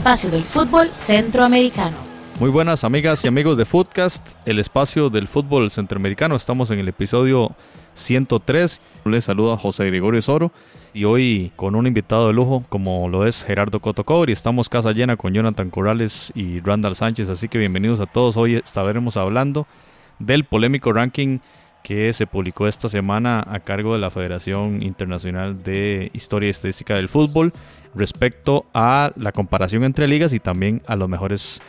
espacio del fútbol centroamericano. Muy buenas amigas y amigos de Footcast, el espacio del fútbol centroamericano. Estamos en el episodio 103. Les saluda José Gregorio Soro y hoy con un invitado de lujo como lo es Gerardo Cotocor y estamos casa llena con Jonathan Corrales y Randall Sánchez, así que bienvenidos a todos. Hoy estaremos hablando del polémico ranking que se publicó esta semana a cargo de la Federación Internacional de Historia y Estadística del Fútbol respecto a la comparación entre ligas y también a los mejores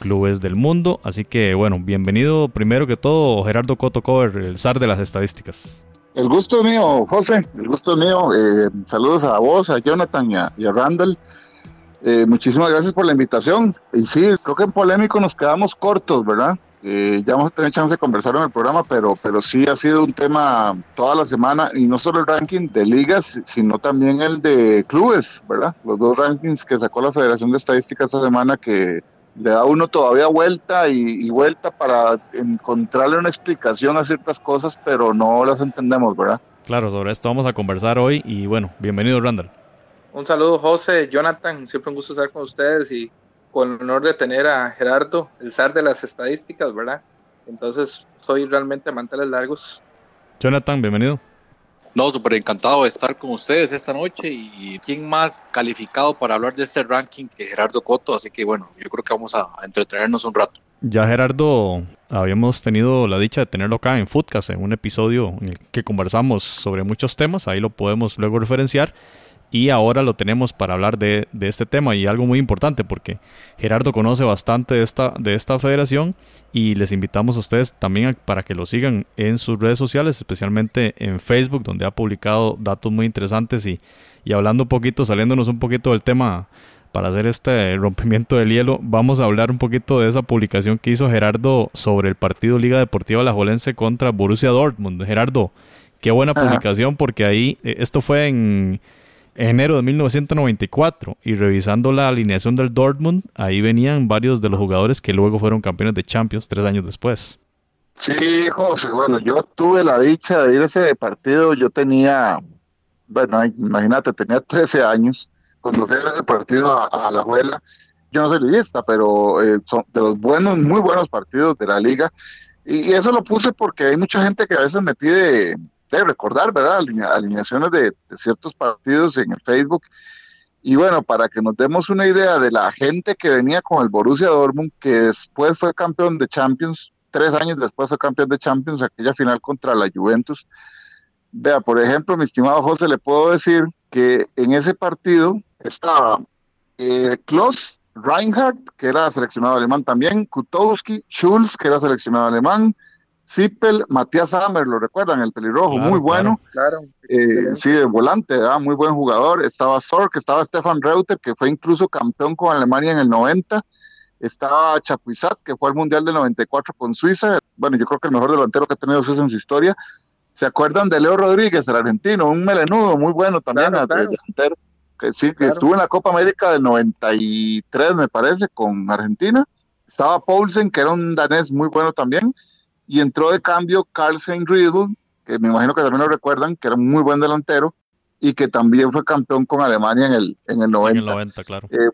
clubes del mundo. Así que bueno, bienvenido primero que todo Gerardo Cotocover, el zar de las estadísticas. El gusto es mío, José, el gusto es mío. Eh, saludos a vos, a Jonathan y a, Randall. Eh, muchísimas gracias por la invitación. Y sí, creo que en polémico nos quedamos cortos, ¿verdad? Eh, ya vamos a tener chance de conversar en el programa, pero, pero sí ha sido un tema toda la semana, y no solo el ranking de ligas, sino también el de clubes, ¿verdad? Los dos rankings que sacó la Federación de Estadística esta semana que le da uno todavía vuelta y, vuelta para encontrarle una explicación a ciertas cosas, pero no las entendemos, ¿verdad? Claro, sobre esto vamos a conversar hoy y bueno, bienvenido Randall. Un saludo José, Jonathan, siempre un gusto estar con ustedes y con el honor de tener a Gerardo, el zar de las estadísticas, ¿verdad? Entonces soy realmente manteles largos. Jonathan, bienvenido. No, súper encantado de estar con ustedes esta noche y quién más calificado para hablar de este ranking que Gerardo Coto, así que bueno, yo creo que vamos a, entretenernos un rato. Ya Gerardo, habíamos tenido la dicha de tenerlo acá en Foodcast, en un episodio en el que conversamos sobre muchos temas, ahí lo podemos luego referenciar y ahora lo tenemos para hablar de, este tema y algo muy importante porque Gerardo conoce bastante de esta, de esta federación y les invitamos a ustedes también para que lo sigan en sus redes sociales, especialmente en Facebook donde ha publicado datos muy interesantes y, y hablando un poquito, saliéndonos un poquito del tema para hacer este rompimiento del hielo, vamos a hablar un poquito de esa publicación que hizo Gerardo sobre el partido Liga Deportiva Alajuelense contra Borussia Dortmund. Gerardo, qué buena publicación porque ahí, eh, esto fue en enero de 1994 y revisando la alineación del Dortmund, ahí venían varios de los jugadores que luego fueron campeones de Champions tres años después. Sí, José, bueno, yo tuve la dicha de ir a ese partido, yo tenía, bueno, imagínate, tenía 13 años cuando fui a ese partido a, la abuela. Yo no soy liguista, pero eh, son de los buenos, muy buenos partidos de la liga. y eso lo puse porque hay mucha gente que a veces me pide de recordar, ¿verdad? alineaciones de, ciertos partidos en el Facebook. Y bueno, para que nos demos una idea de la gente que venía con el Borussia Dortmund, que después fue campeón de Champions, tres años después fue campeón de Champions, aquella final contra la Juventus. Vea, por ejemplo, mi estimado José, le puedo decir que en ese partido estaba eh, Klaus Reinhardt, que era seleccionado alemán también, Kutowski, Schulz, que era seleccionado alemán, Zippel, Matías Hammer, lo recuerdan, el pelirrojo, muy bueno. Claro, eh, sí, de volante, muy buen jugador. Estaba Sork, estaba Stefan Reuter, que fue incluso campeón con Alemania en el 90. Estaba Chapuisat, que fue al Mundial del 94 con Suiza. Bueno, yo creo que el mejor delantero que ha tenido Suiza en su historia. ¿Se acuerdan de Leo Rodríguez, el argentino? Un melenudo muy bueno también, delantero. Que sí, que estuvo en la Copa América del 93, me parece, con Argentina. Estaba Paulsen, que era un danés muy bueno también y entró de cambio Carlsen Riedel, que me imagino que también lo recuerdan, que era un muy buen delantero y que también fue campeón con Alemania en el, en el 90. En el 90, claro. Eh,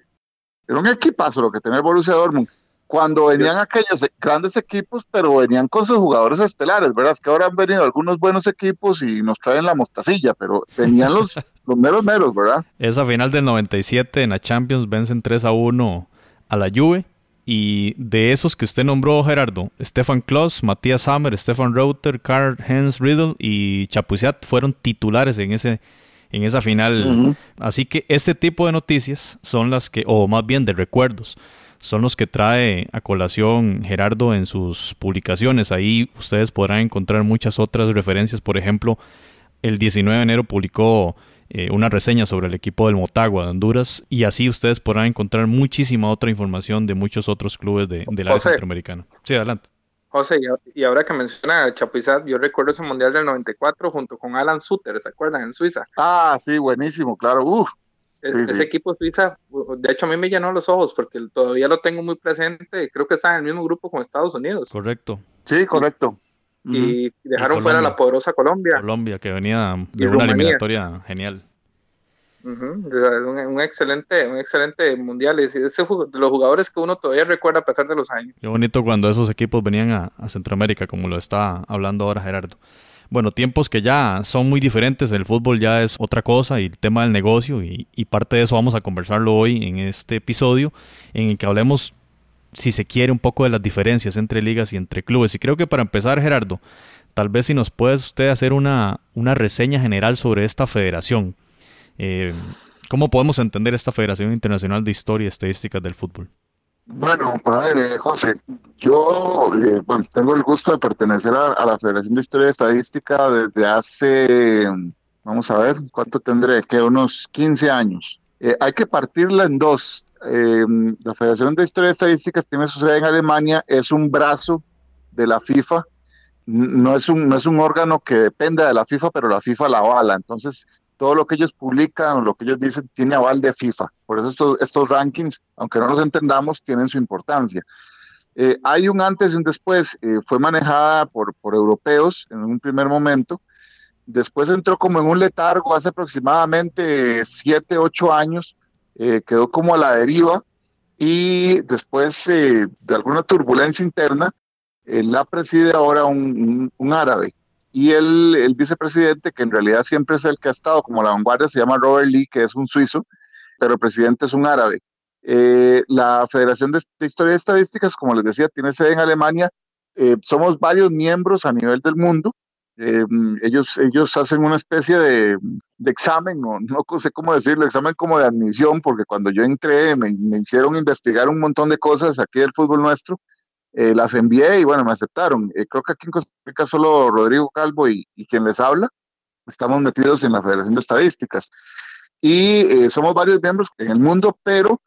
era un equipazo lo que tenía el Borussia Dortmund. Cuando venían aquellos grandes equipos, pero venían con sus jugadores estelares, ¿verdad? Es que ahora han venido algunos buenos equipos y nos traen la mostacilla, pero venían los, los meros meros, ¿verdad? Esa final del 97 en la Champions vencen 3 a 1 a la Juve y de esos que usted nombró, Gerardo, Stefan Kloss, Matías Hammer, Stefan Reuter, Karl Heinz Riddle y Chapuisat fueron titulares en ese en esa final. Así que este tipo de noticias son las que, o más bien de recuerdos, son los que trae a colación Gerardo en sus publicaciones. Ahí ustedes podrán encontrar muchas otras referencias. Por ejemplo, el 19 de enero publicó eh, una reseña sobre el equipo del Motagua de Honduras y así ustedes podrán encontrar muchísima otra información de muchos otros clubes de, del área centroamericana. Sí, adelante. José, y ahora que menciona Chapuizat, yo recuerdo ese Mundial del 94 junto con Alan Suter, ¿se acuerdan? En Suiza. Ah, sí, buenísimo, claro. Uf, ese equipo Suiza, de hecho a mí me llenó los ojos porque todavía lo tengo muy presente, creo que está en el mismo grupo con Estados Unidos. Correcto. Sí, correcto y dejaron fuera la poderosa Colombia. Colombia, que venía de una eliminatoria genial. un, excelente, un excelente mundial. Es ese, de los jugadores que uno todavía recuerda a pesar de los años. Qué bonito cuando esos equipos venían a, Centroamérica, como lo está hablando ahora Gerardo. Bueno, tiempos que ya son muy diferentes, el fútbol ya es otra cosa y el tema del negocio y, y parte de eso vamos a conversarlo hoy en este episodio en el que hablemos, si se quiere, un poco de las diferencias entre ligas y entre clubes. Y creo que para empezar, Gerardo, tal vez si nos puedes usted hacer una, una reseña general sobre esta federación. Eh, ¿Cómo podemos entender esta Federación Internacional de Historia y Estadísticas del Fútbol? Bueno, a ver, eh, José, yo eh, tengo el gusto de pertenecer a, la Federación de Historia y Estadística desde hace, vamos a ver, ¿cuánto tendré? Que unos 15 años. Hay que partirla en dos. la Federación de Historia y Estadísticas tiene su sede en Alemania, es un brazo de la FIFA no es un, no es un órgano que depende de la FIFA, pero la FIFA la avala. Entonces, todo lo que ellos publican, lo que ellos dicen, tiene aval de FIFA. Por eso estos, estos rankings, aunque no los entendamos, tienen su importancia. Eh, hay un antes y un después. Eh, fue manejada por, por europeos en un primer momento. Después entró como en un letargo hace aproximadamente siete, ocho años. Eh, quedó como a la deriva y después de alguna turbulencia interna la preside ahora un, árabe. Y el, vicepresidente, que en realidad siempre es el que ha estado como la vanguardia, se llama Robert Lee, que es un suizo, pero el presidente es un árabe. Eh, la Federación de, Historia y Estadísticas, como les decía, tiene sede en Alemania. Eh, somos varios miembros a nivel del mundo. Eh, ellos, ellos hacen una especie de, de examen, no, no, sé cómo decirlo, examen como de admisión, porque cuando yo entré me, me hicieron investigar un montón de cosas aquí del fútbol nuestro eh, las envié y bueno, me aceptaron. Eh, creo que aquí en Costa Rica solo Rodrigo Calvo y, quien les habla estamos metidos en la Federación de Estadísticas. Y eh, somos varios miembros en el mundo, pero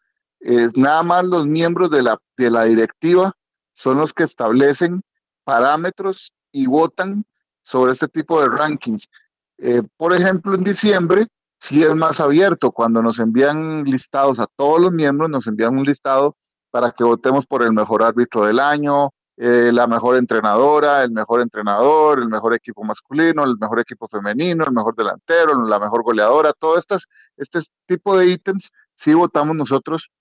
nada más los miembros de la, de la directiva son los que establecen parámetros y votan sobre este tipo de rankings. por ejemplo, en diciembre sí es más abierto. Cuando nos envían listados a todos los miembros, nos envían un listado para que votemos por el mejor árbitro del año, eh, la mejor entrenadora, el mejor entrenador, el mejor equipo masculino, el mejor equipo femenino, el mejor delantero, la mejor goleadora, todo estas, este tipo de ítems sí votamos nosotros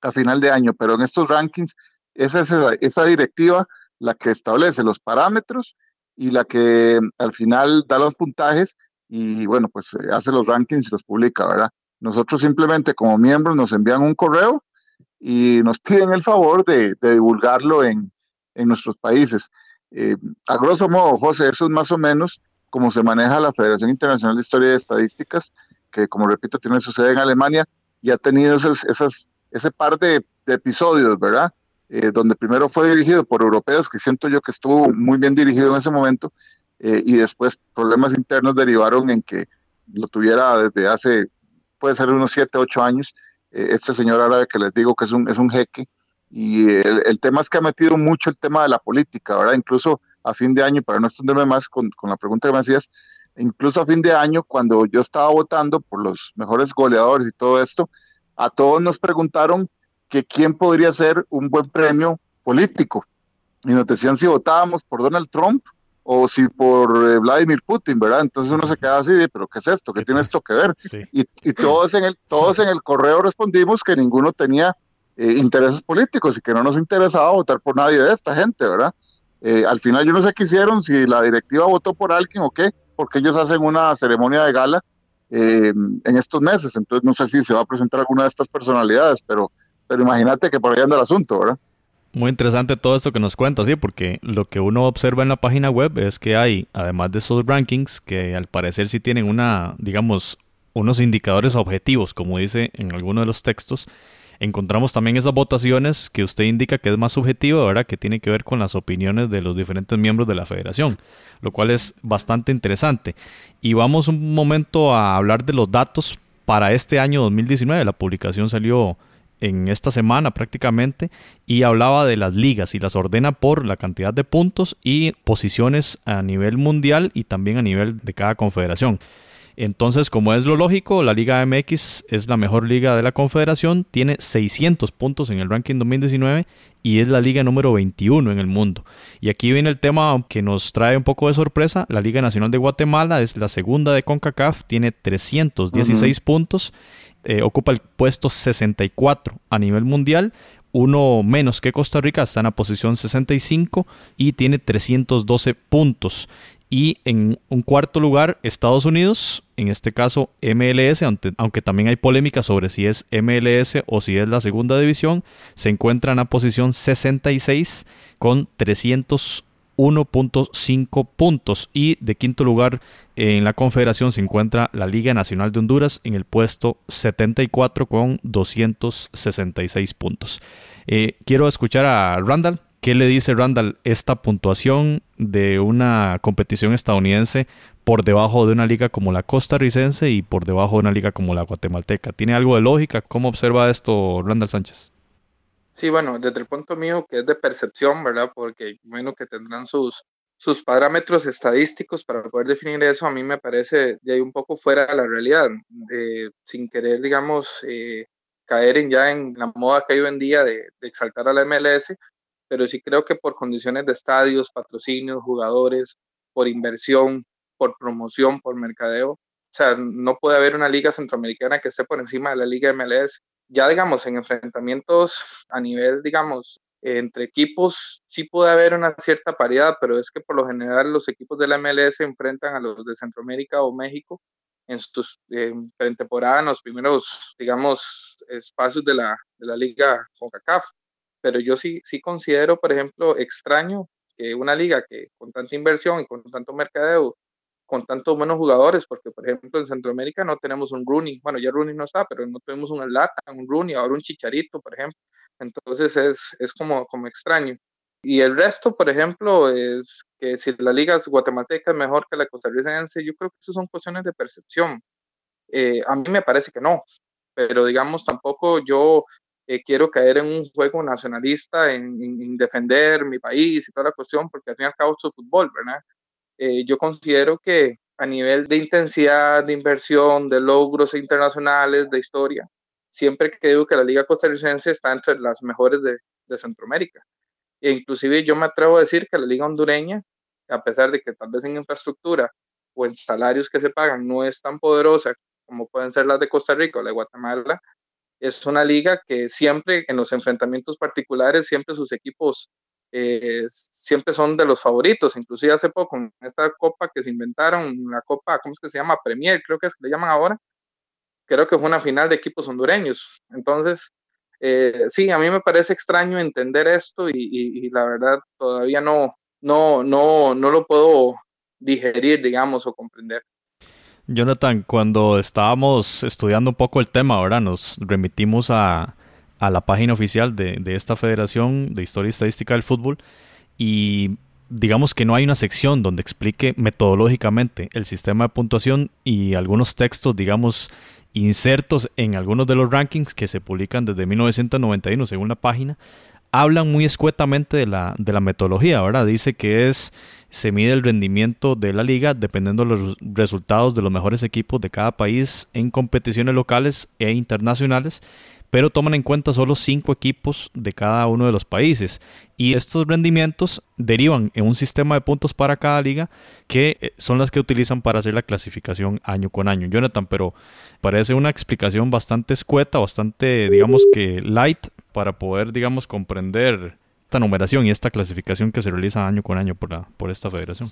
a final de año, pero en estos rankings esa es esa, directiva la que establece los parámetros y la que al final da los puntajes y bueno, pues eh, hace los rankings y los publica, ¿verdad? Nosotros simplemente como miembros nos envían un correo y nos piden el favor de, divulgarlo en, nuestros países. Eh, a grosso modo, José, eso es más o menos como se maneja la Federación Internacional de Historia y Estadísticas, que como repito tiene su sede en Alemania y ha tenido esas, ese par de, episodios, ¿verdad? Eh, donde primero fue dirigido por europeos, que siento yo que estuvo muy bien dirigido en ese momento, eh, y después problemas internos derivaron en que lo tuviera desde hace, puede ser unos 7, 8 años, eh, este señor árabe que les digo que es un, es un jeque, y el, tema es que ha metido mucho el tema de la política, ¿verdad? Incluso a fin de año, para no extenderme más con, con la pregunta que me hacías, incluso a fin de año, cuando yo estaba votando por los mejores goleadores y todo esto, a todos nos preguntaron que quién podría ser un buen premio político. Y nos decían si votábamos por Donald Trump o si por eh, Vladimir Putin, ¿verdad? Entonces uno se queda así, de, pero ¿qué es esto? ¿Qué tiene esto que ver? Y, y, todos, en el, todos en el correo respondimos que ninguno tenía eh, intereses políticos y que no nos interesaba votar por nadie de esta gente, ¿verdad? Eh, al final yo no sé qué hicieron, si la directiva votó por alguien o qué, porque ellos hacen una ceremonia de gala en estos meses, entonces no sé si se va a presentar alguna de estas personalidades, pero, pero imagínate que por ahí anda el asunto, ¿verdad? Muy interesante todo esto que nos cuenta, sí, porque lo que uno observa en la página web es que hay, además de esos rankings, que al parecer sí tienen una, digamos, unos indicadores objetivos, como dice en alguno de los textos. Encontramos también esas votaciones que usted indica que es más subjetivo, ¿verdad? Que tiene que ver con las opiniones de los diferentes miembros de la federación, lo cual es bastante interesante. Y vamos un momento a hablar de los datos para este año 2019. La publicación salió en esta semana prácticamente y hablaba de las ligas y las ordena por la cantidad de puntos y posiciones a nivel mundial y también a nivel de cada confederación. Entonces, como es lo lógico, la Liga MX es la mejor liga de la Confederación, tiene 600 puntos en el ranking 2019 y es la liga número 21 en el mundo. Y aquí viene el tema que nos trae un poco de sorpresa. La Liga Nacional de Guatemala es la segunda de CONCACAF, tiene 316 puntos, eh, ocupa el puesto 64 a nivel mundial. Uno menos que Costa Rica, está en la posición 65 y tiene 312 puntos. Y en un cuarto lugar, Estados Unidos, en este caso MLS, aunque, también hay polémica sobre si es MLS o si es la segunda división, se encuentra en la posición 66 con 301.5 puntos. Y de quinto lugar en la confederación se encuentra la Liga Nacional de Honduras en el puesto 74 con 266 puntos. Eh, quiero escuchar a Randall ¿Qué le dice Randall esta puntuación de una competición estadounidense por debajo de una liga como la costarricense y por debajo de una liga como la guatemalteca? ¿Tiene algo de lógica? ¿Cómo observa esto Randall Sánchez? Sí, bueno, desde el punto mío que es de percepción, ¿verdad? Porque bueno que tendrán sus, sus parámetros estadísticos para poder definir eso, a mí me parece de ahí un poco fuera de la realidad, sin querer, digamos, eh, caer en ya en la moda que hay hoy en día de, de exaltar a la MLS, pero sí creo que por condiciones de estadios, patrocinios, jugadores, por inversión, por promoción, por mercadeo, o sea, no puede haber una liga centroamericana que esté por encima de la liga MLS. Ya digamos, en enfrentamientos a nivel, digamos, entre equipos sí puede haber una cierta paridad, pero es que por lo general los equipos de la MLS se enfrentan a los de Centroamérica o México en sus eh, en los primeros, digamos, espacios de la, de la liga CONCACAF. Pero yo sí, sí considero, por ejemplo, extraño que una liga que con tanta inversión y con tanto mercadeo, con tantos buenos jugadores, porque por ejemplo en Centroamérica no tenemos un Rooney, bueno, ya Rooney no está, pero no tenemos un Lata, un Rooney, ahora un Chicharito, por ejemplo. Entonces es, es como, como extraño. Y el resto, por ejemplo, es que si la liga guatemalteca es mejor que la costarricense, yo creo que eso son cuestiones de percepción. Eh, a mí me parece que no, pero digamos, tampoco yo eh, quiero caer en un juego nacionalista, en, defender mi país y toda la cuestión, porque al fin y al cabo es fútbol, ¿verdad? Eh, yo considero que a nivel de intensidad, de inversión, de logros internacionales, de historia, siempre digo que la Liga Costarricense está entre las mejores de, de Centroamérica. E inclusive yo me atrevo a decir que la Liga Hondureña, a pesar de que tal vez en infraestructura o en salarios que se pagan no es tan poderosa como pueden ser las de Costa Rica o la de Guatemala, es una liga que siempre en los enfrentamientos particulares, siempre sus equipos eh, siempre son de los favoritos, inclusive hace poco en esta copa que se inventaron, la copa, ¿cómo es que se llama? Premier, creo que es que le llaman ahora, creo que fue una final de equipos hondureños. Entonces, eh, sí, a mí me parece extraño entender esto y, y, la verdad todavía no, no, no, no lo puedo digerir, digamos, o comprender. Jonathan, cuando estábamos estudiando un poco el tema, ahora nos remitimos a, la página oficial de, esta Federación de Historia y Estadística del Fútbol y digamos que no hay una sección donde explique metodológicamente el sistema de puntuación y algunos textos, digamos, insertos en algunos de los rankings que se publican desde 1991 según la página, hablan muy escuetamente de la, de la metodología, ¿verdad? Dice que es, se mide el rendimiento de la liga dependiendo de los resultados de los mejores equipos de cada país en competiciones locales e internacionales, pero toman en cuenta solo cinco equipos de cada uno de los países. Y estos rendimientos derivan en un sistema de puntos para cada liga que eh, son las que utilizan para hacer la clasificación año con año. Jonathan, pero parece una explicación bastante escueta, bastante, digamos que light para poder, digamos, comprender esta numeración y esta clasificación que se realiza año con año por, por esta federación.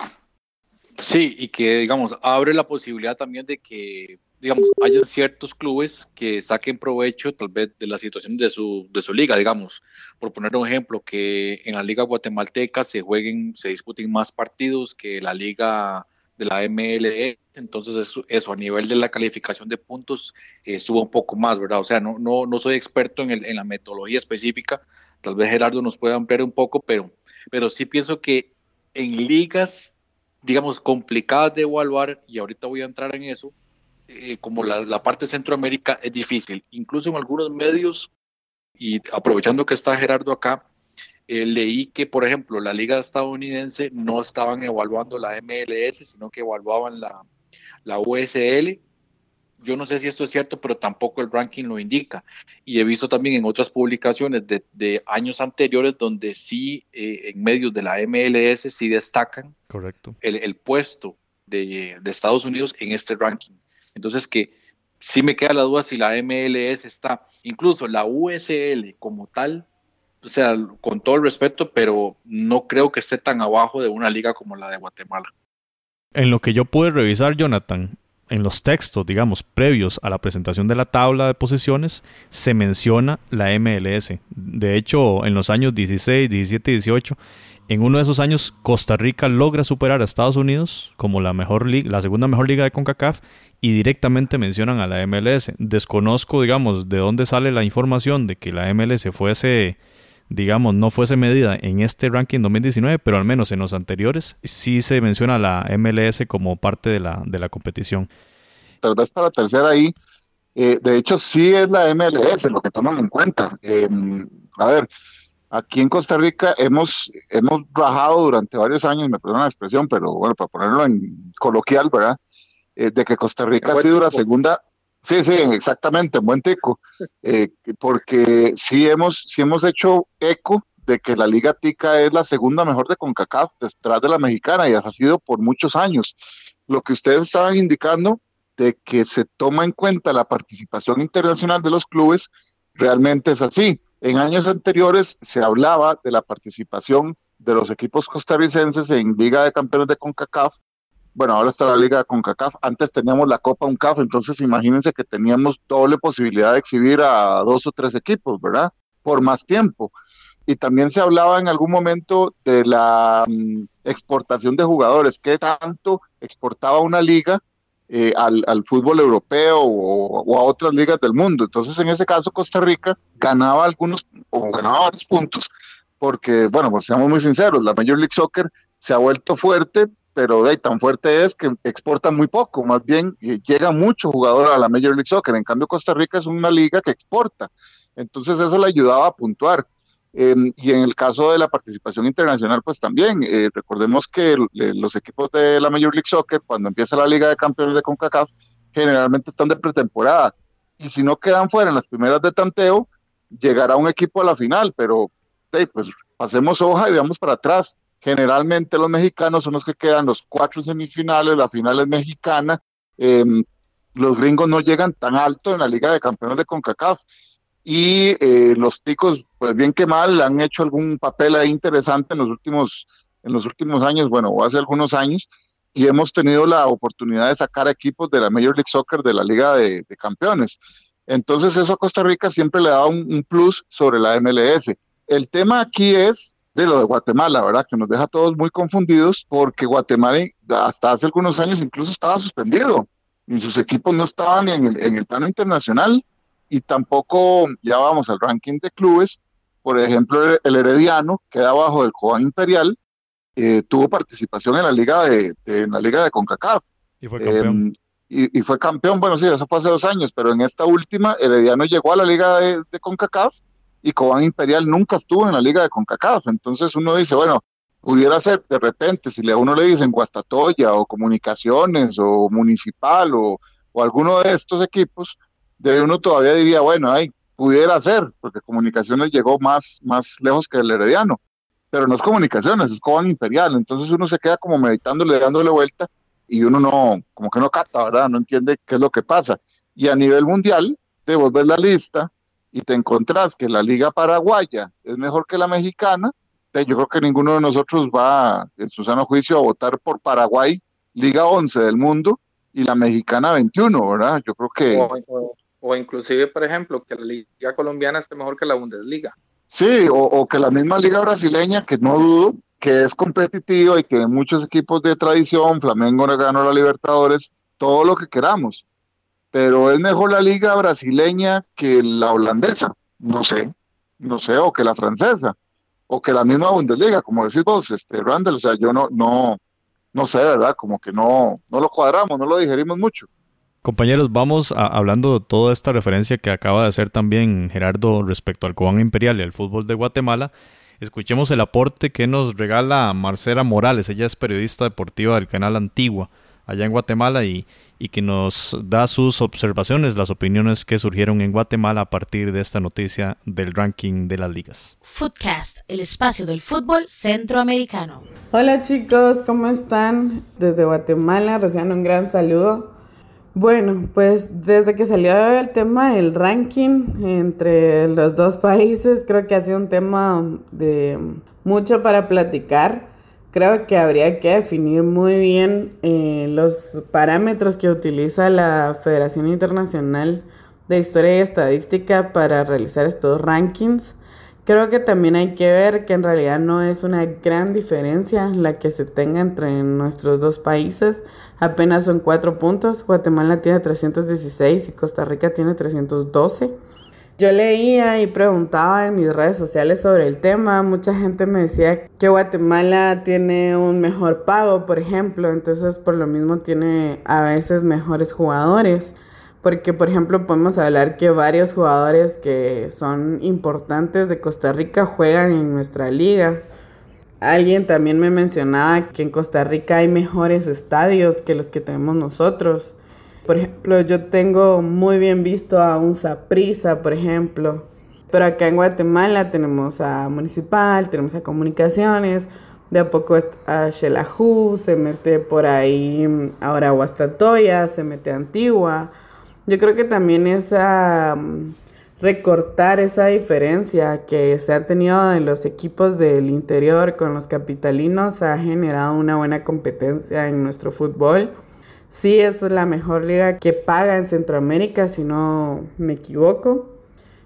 Sí, y que, digamos, abre la posibilidad también de que, digamos, haya ciertos clubes que saquen provecho tal vez de la situación de su, de su liga, digamos. Por poner un ejemplo, que en la liga guatemalteca se jueguen, se disputen más partidos que la liga de la MLE, entonces eso, eso, a nivel de la calificación de puntos eh, suba un poco más, ¿verdad? O sea, no, no, no soy experto en, el, en la metodología específica, tal vez Gerardo nos pueda ampliar un poco, pero, pero sí pienso que en ligas, digamos, complicadas de evaluar, y ahorita voy a entrar en eso, eh, como la, la parte de Centroamérica es difícil, incluso en algunos medios, y aprovechando que está Gerardo acá, eh, leí que, por ejemplo, la liga estadounidense no estaban evaluando la MLS, sino que evaluaban la, la USL. Yo no sé si esto es cierto, pero tampoco el ranking lo indica. Y he visto también en otras publicaciones de, años anteriores donde sí, eh, en medios de la MLS, sí destacan Correcto. El, puesto de, de Estados Unidos en este ranking. Entonces, que sí me queda la duda si la MLS está, incluso la USL como tal, o sea, con todo el respeto, pero no creo que esté tan abajo de una liga como la de Guatemala. En lo que yo pude revisar, Jonathan, en los textos, digamos, previos a la presentación de la tabla de posiciones, se menciona la MLS. De hecho, en los años 16, 17 y 18, en uno de esos años, Costa Rica logra superar a Estados Unidos como la, mejor la segunda mejor liga de CONCACAF y directamente mencionan a la MLS. Desconozco, digamos, de dónde sale la información de que la MLS fuese, digamos, no fuese medida en este ranking 2019, pero al menos en los anteriores sí se menciona la MLS como parte de la, de la competición. Tal vez para tercera ahí, eh, de hecho sí es la MLS lo que toman en cuenta. Em, a ver, aquí en Costa Rica hemos, hemos rajado durante varios años, me perdona la expresión, pero bueno, para ponerlo en coloquial, ¿verdad? Eh, de que Costa Rica ha sido la segunda, sí, sí, exactamente, en buen tico, eh, porque sí hemos, sí hemos hecho eco de que la Liga Tica es la segunda mejor de CONCACAF detrás de la mexicana y ha sido por muchos años. Lo que ustedes estaban indicando de que se toma en cuenta la participación internacional de los clubes, realmente es así. En años anteriores se hablaba de la participación de los equipos costarricenses en Liga de Campeones de CONCACAF bueno, ahora está la liga con CACAF, antes teníamos la Copa UNCAF, entonces imagínense que teníamos doble posibilidad de exhibir a dos o tres equipos, ¿verdad? Por más tiempo. Y también se hablaba en algún momento de la mm, exportación de jugadores, qué tanto exportaba una liga eh, al, fútbol europeo o, a otras ligas del mundo. Entonces, en ese caso, Costa Rica ganaba algunos o ganaba varios puntos, porque, bueno, pues seamos muy sinceros, la Major League Soccer se ha vuelto fuerte pero de tan fuerte es que exporta muy poco, más bien eh, llega mucho jugador a la Major League Soccer. En cambio, Costa Rica es una liga que exporta. Entonces, eso le ayudaba a puntuar. Em, y en el caso de la participación internacional, pues también, eh, recordemos que los equipos de la Major League Soccer, cuando empieza la Liga de Campeones de CONCACAF, generalmente están de pretemporada. Y si no quedan fuera en las primeras de tanteo, llegará un equipo a la final, pero pues pasemos hoja y veamos para atrás Generalmente los mexicanos son los que quedan los cuatro semifinales, la final es mexicana. Em, los gringos no llegan tan alto en la Liga de Campeones de CONCACAF. Y eh, los ticos, pues bien que mal, han hecho algún papel ahí interesante en los últimos, en los últimos años, bueno, o hace algunos años, y hemos tenido la oportunidad de sacar equipos de la Major League Soccer de la Liga de, Campeones. Entonces eso a Costa Rica siempre le da un, plus sobre la MLS. El tema aquí es de lo de Guatemala, ¿verdad? Que nos deja todos muy confundidos porque Guatemala hasta hace algunos años incluso estaba suspendido y sus equipos no estaban en el, en el plano internacional y tampoco, ya vamos al ranking de clubes, por ejemplo, el Herediano queda abajo del Cobán Imperial, eh, tuvo participación en la liga de, en la liga de CONCACAF. Y fue campeón. Em, y, fue campeón, bueno, sí, eso fue hace dos años, pero en esta última, Herediano llegó a la liga de, de CONCACAF y Cobán Imperial nunca estuvo en la liga de CONCACAF. Entonces uno dice, bueno, pudiera ser de repente, si a uno le dicen Guastatoya o Comunicaciones o Municipal o, o alguno de estos equipos, de uno todavía diría, bueno, ahí pudiera ser, porque Comunicaciones llegó más, más lejos que el Herediano. Pero no es Comunicaciones, es Cobán Imperial. Entonces uno se queda como meditándole, dándole vuelta y uno no, como que no capta, ¿verdad? No entiende qué es lo que pasa. Y a nivel mundial, de volver la lista, y te encontrás que la liga paraguaya es mejor que la mexicana, yo creo que ninguno de nosotros va en su sano juicio a votar por Paraguay, liga 11 del mundo, y la mexicana 21, ¿verdad? Yo creo que... O, inclusive, por ejemplo, que la liga colombiana esté mejor que la Bundesliga. Sí, o, que la misma liga brasileña, que no dudo que es competitiva y tiene muchos equipos de tradición, Flamengo ganó la Libertadores, todo lo que queramos pero es mejor la liga brasileña que la holandesa, no sé, no sé, o que la francesa, o que la misma Bundesliga, como decís vos, este, Randall, o sea, yo no, no, no sé, ¿verdad? Como que no, no lo cuadramos, no lo digerimos mucho. Compañeros, vamos a, hablando de toda esta referencia que acaba de hacer también Gerardo respecto al Cobán Imperial y al fútbol de Guatemala. Escuchemos el aporte que nos regala Marcela Morales. Ella es periodista deportiva del canal Antigua allá en Guatemala y, y que nos da sus observaciones, las opiniones que surgieron en Guatemala a partir de esta noticia del ranking de las ligas. Footcast, el espacio del fútbol centroamericano. Hola chicos, ¿cómo están? Desde Guatemala reciban un gran saludo. Bueno, pues desde que salió el tema del ranking entre los dos países, creo que ha sido un tema de mucho para platicar creo que habría que definir muy bien eh, los parámetros que utiliza la Federación Internacional de Historia y Estadística para realizar estos rankings. Creo que también hay que ver que en realidad no es una gran diferencia la que se tenga entre nuestros dos países. Apenas son cuatro puntos. Guatemala tiene 316 y Costa Rica tiene 312. Yo leía y preguntaba en mis redes sociales sobre el tema. Mucha gente me decía que Guatemala tiene un mejor pago, por ejemplo. Entonces, por lo mismo, tiene a veces mejores jugadores. Porque, por ejemplo, podemos hablar que varios jugadores que son importantes de Costa Rica juegan en nuestra liga. Alguien también me mencionaba que en Costa Rica hay mejores estadios que los que tenemos nosotros. Por ejemplo, yo tengo muy bien visto a un Saprisa, por ejemplo. Pero acá en Guatemala tenemos a Municipal, tenemos a Comunicaciones, de a poco a Xelajú, se mete por ahí mm, ahora Huastatoya, se mete Antigua. Yo creo que también esa mm, recortar esa diferencia que se ha tenido en los equipos del interior con los capitalinos ha generado una buena competencia en nuestro fútbol. Sí, es la mejor liga que paga en Centroamérica, si no me equivoco.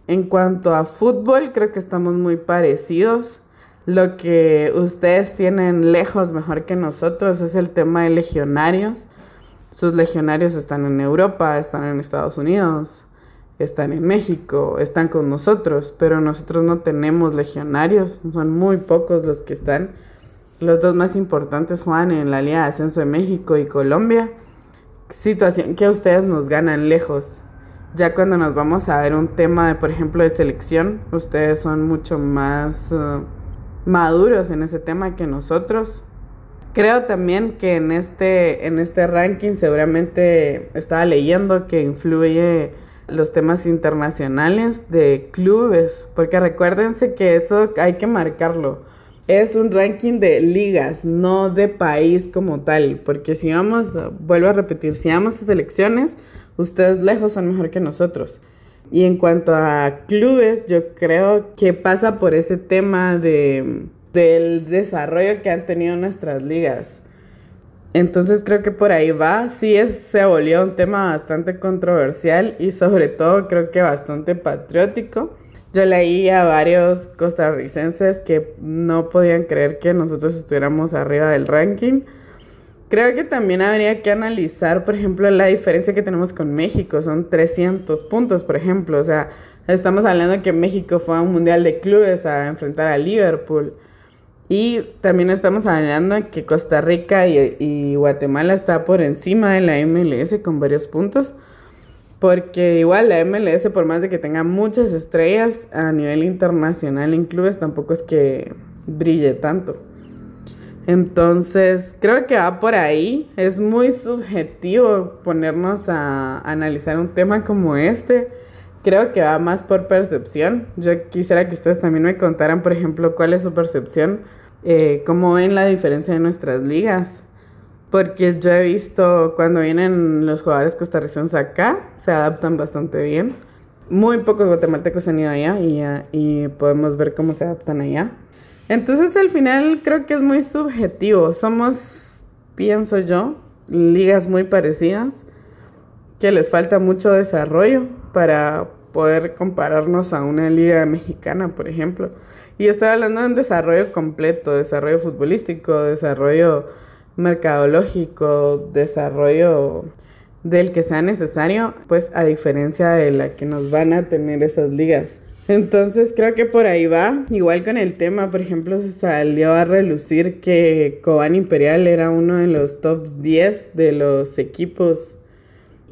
En cuanto a fútbol, creo que estamos muy parecidos. Lo que ustedes tienen lejos mejor que nosotros es el tema de legionarios. Sus legionarios están en Europa, están en Estados Unidos, están en México, están con nosotros, pero nosotros no tenemos legionarios, son muy pocos los que están. Los dos más importantes juegan en la Liga de Ascenso de México y Colombia situación que ustedes nos ganan lejos. Ya cuando nos vamos a ver un tema de, por ejemplo, de selección, ustedes son mucho más uh, maduros en ese tema que nosotros. Creo también que en este, en este ranking seguramente estaba leyendo que influye los temas internacionales de clubes, porque recuérdense que eso hay que marcarlo es un ranking de ligas, no de país como tal. Porque si vamos, vuelvo a repetir, si vamos a selecciones, ustedes lejos son mejor que nosotros. Y en cuanto a clubes, yo creo que pasa por ese tema de, del desarrollo que han tenido nuestras ligas. Entonces creo que por ahí va. Sí se volvió un tema bastante controversial y sobre todo creo que bastante patriótico yo leí a varios costarricenses que no podían creer que nosotros estuviéramos arriba del ranking. Creo que también habría que analizar, por ejemplo, la diferencia que tenemos con México. Son 300 puntos, por ejemplo. O sea, estamos hablando que México fue a un mundial de clubes a enfrentar a Liverpool. Y también estamos hablando que Costa Rica y, y Guatemala está por encima de la MLS con varios puntos. Porque igual la MLS, por más de que tenga muchas estrellas a nivel internacional en clubes, tampoco es que brille tanto. Entonces, creo que va por ahí. Es muy subjetivo ponernos a analizar un tema como este. Creo que va más por percepción. Yo quisiera que ustedes también me contaran, por ejemplo, cuál es su percepción, eh, cómo ven la diferencia de nuestras ligas. Porque yo he visto cuando vienen los jugadores costarricenses acá, se adaptan bastante bien. Muy pocos guatemaltecos han ido allá y, y podemos ver cómo se adaptan allá. Entonces al final creo que es muy subjetivo. Somos, pienso yo, ligas muy parecidas, que les falta mucho desarrollo para poder compararnos a una liga mexicana, por ejemplo. Y estoy hablando de un desarrollo completo, desarrollo futbolístico, desarrollo mercadológico, desarrollo del que sea necesario, pues a diferencia de la que nos van a tener esas ligas. Entonces creo que por ahí va. Igual con el tema, por ejemplo, se salió a relucir que Cobán Imperial era uno de los top 10 de los equipos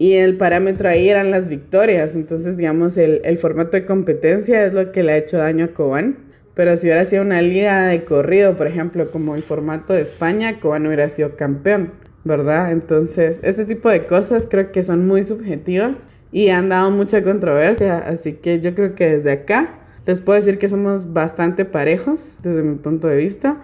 y el parámetro ahí eran las victorias. Entonces, digamos, el, el formato de competencia es lo que le ha hecho daño a Cobán. Pero si hubiera sido una liga de corrido, por ejemplo, como el formato de España, Cobán hubiera sido campeón. ¿verdad? Entonces, ese tipo de cosas creo que son muy subjetivas y han dado mucha controversia, así que yo creo que desde acá les puedo decir que somos bastante parejos desde mi punto de vista.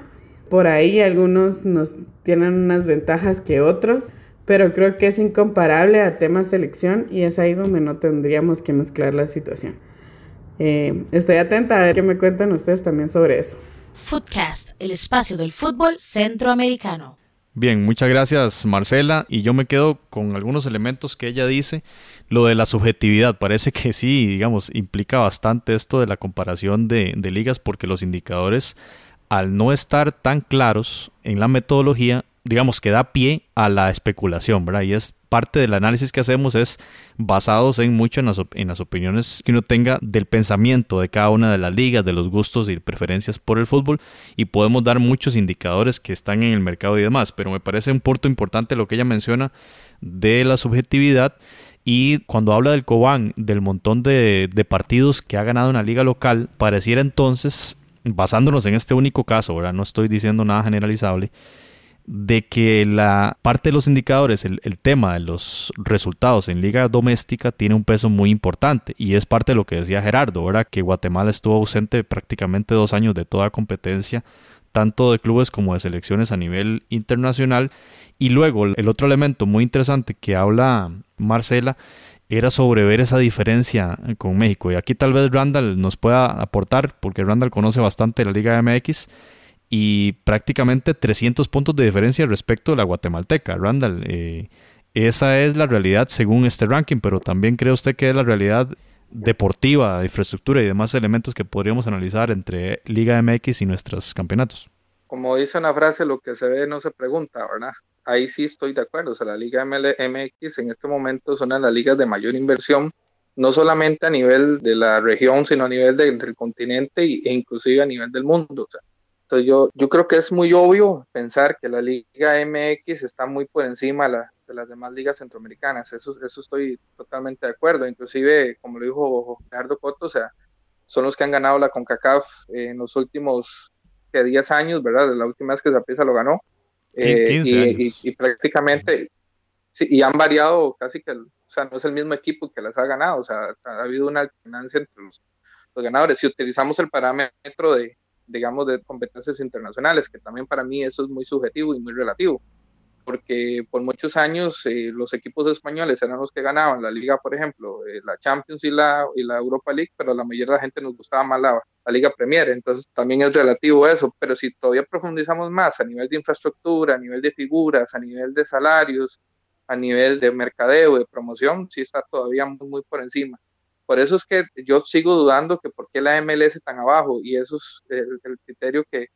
Por ahí algunos nos tienen unas ventajas que otros, pero creo que es incomparable a tema selección y es ahí donde no tendríamos que mezclar la situación. Eh, estoy atenta a ver qué me cuentan ustedes también sobre eso. Footcast, el espacio del fútbol centroamericano. Bien, muchas gracias Marcela y yo me quedo con algunos elementos que ella dice. Lo de la subjetividad, parece que sí, digamos, implica bastante esto de la comparación de, de ligas porque los indicadores, al no estar tan claros en la metodología, digamos que da pie a la especulación, ¿verdad? Y es parte del análisis que hacemos es basados en mucho en las, opiniones que uno tenga del pensamiento de cada una de las ligas, de los gustos y preferencias por el fútbol y podemos dar muchos indicadores que están en el mercado y demás, pero me parece un punto importante lo que ella menciona de la subjetividad y cuando habla del Cobán, del montón de, de partidos que ha ganado una liga local, pareciera entonces, basándonos en este único caso, ¿verdad? no estoy diciendo nada generalizable, de que la parte de los indicadores, el, tema de los resultados en liga doméstica tiene un peso muy importante y es parte de lo que decía Gerardo, ahora que Guatemala estuvo ausente prácticamente dos años de toda competencia, tanto de clubes como de selecciones a nivel internacional. Y luego el otro elemento muy interesante que habla Marcela era sobre ver esa diferencia con México. Y aquí tal vez Randall nos pueda aportar, porque Randall conoce bastante la Liga MX y prácticamente 300 puntos de diferencia respecto a la guatemalteca. Randall, eh, esa es la realidad según este ranking, pero también cree usted que es la realidad deportiva, infraestructura y demás elementos que podríamos analizar entre Liga MX y nuestros campeonatos. Como dice una frase, lo que se ve no se pregunta, ¿verdad? Ahí sí estoy de acuerdo. O sea, la Liga MX en este momento de las ligas de mayor inversión, no solamente a nivel de la región, sino a nivel del continente e inclusive a nivel del mundo. O sea, entonces yo, yo creo que es muy obvio pensar que la Liga MX está muy por encima de, las demás ligas centroamericanas. Eso, eso estoy totalmente de acuerdo. Inclusive, como lo dijo Gerardo Coto, o sea, son los que han ganado la CONCACAF en los últimos 10 años, ¿verdad? La última vez que Zapisa lo ganó. Eh, y, y, prácticamente, sí, y han variado casi que, o sea, no es el mismo equipo que las ha ganado, o sea, ha habido una alternancia entre los, los ganadores. Si utilizamos el parámetro de, digamos, de competencias internacionales, que también para mí eso es muy subjetivo y muy relativo, porque por muchos años eh, los equipos españoles eran los que ganaban la liga, por ejemplo, eh, la Champions y la, y la Europa League, pero la mayoría de la gente nos gustaba más la, la Liga Premier, entonces también es relativo eso, pero si todavía profundizamos más a nivel de infraestructura, a nivel de figuras, a nivel de salarios, a nivel de mercadeo, de promoción, sí está todavía muy, muy por encima. Por eso es que yo sigo dudando que por qué la MLS tan abajo y eso es el, criterio que,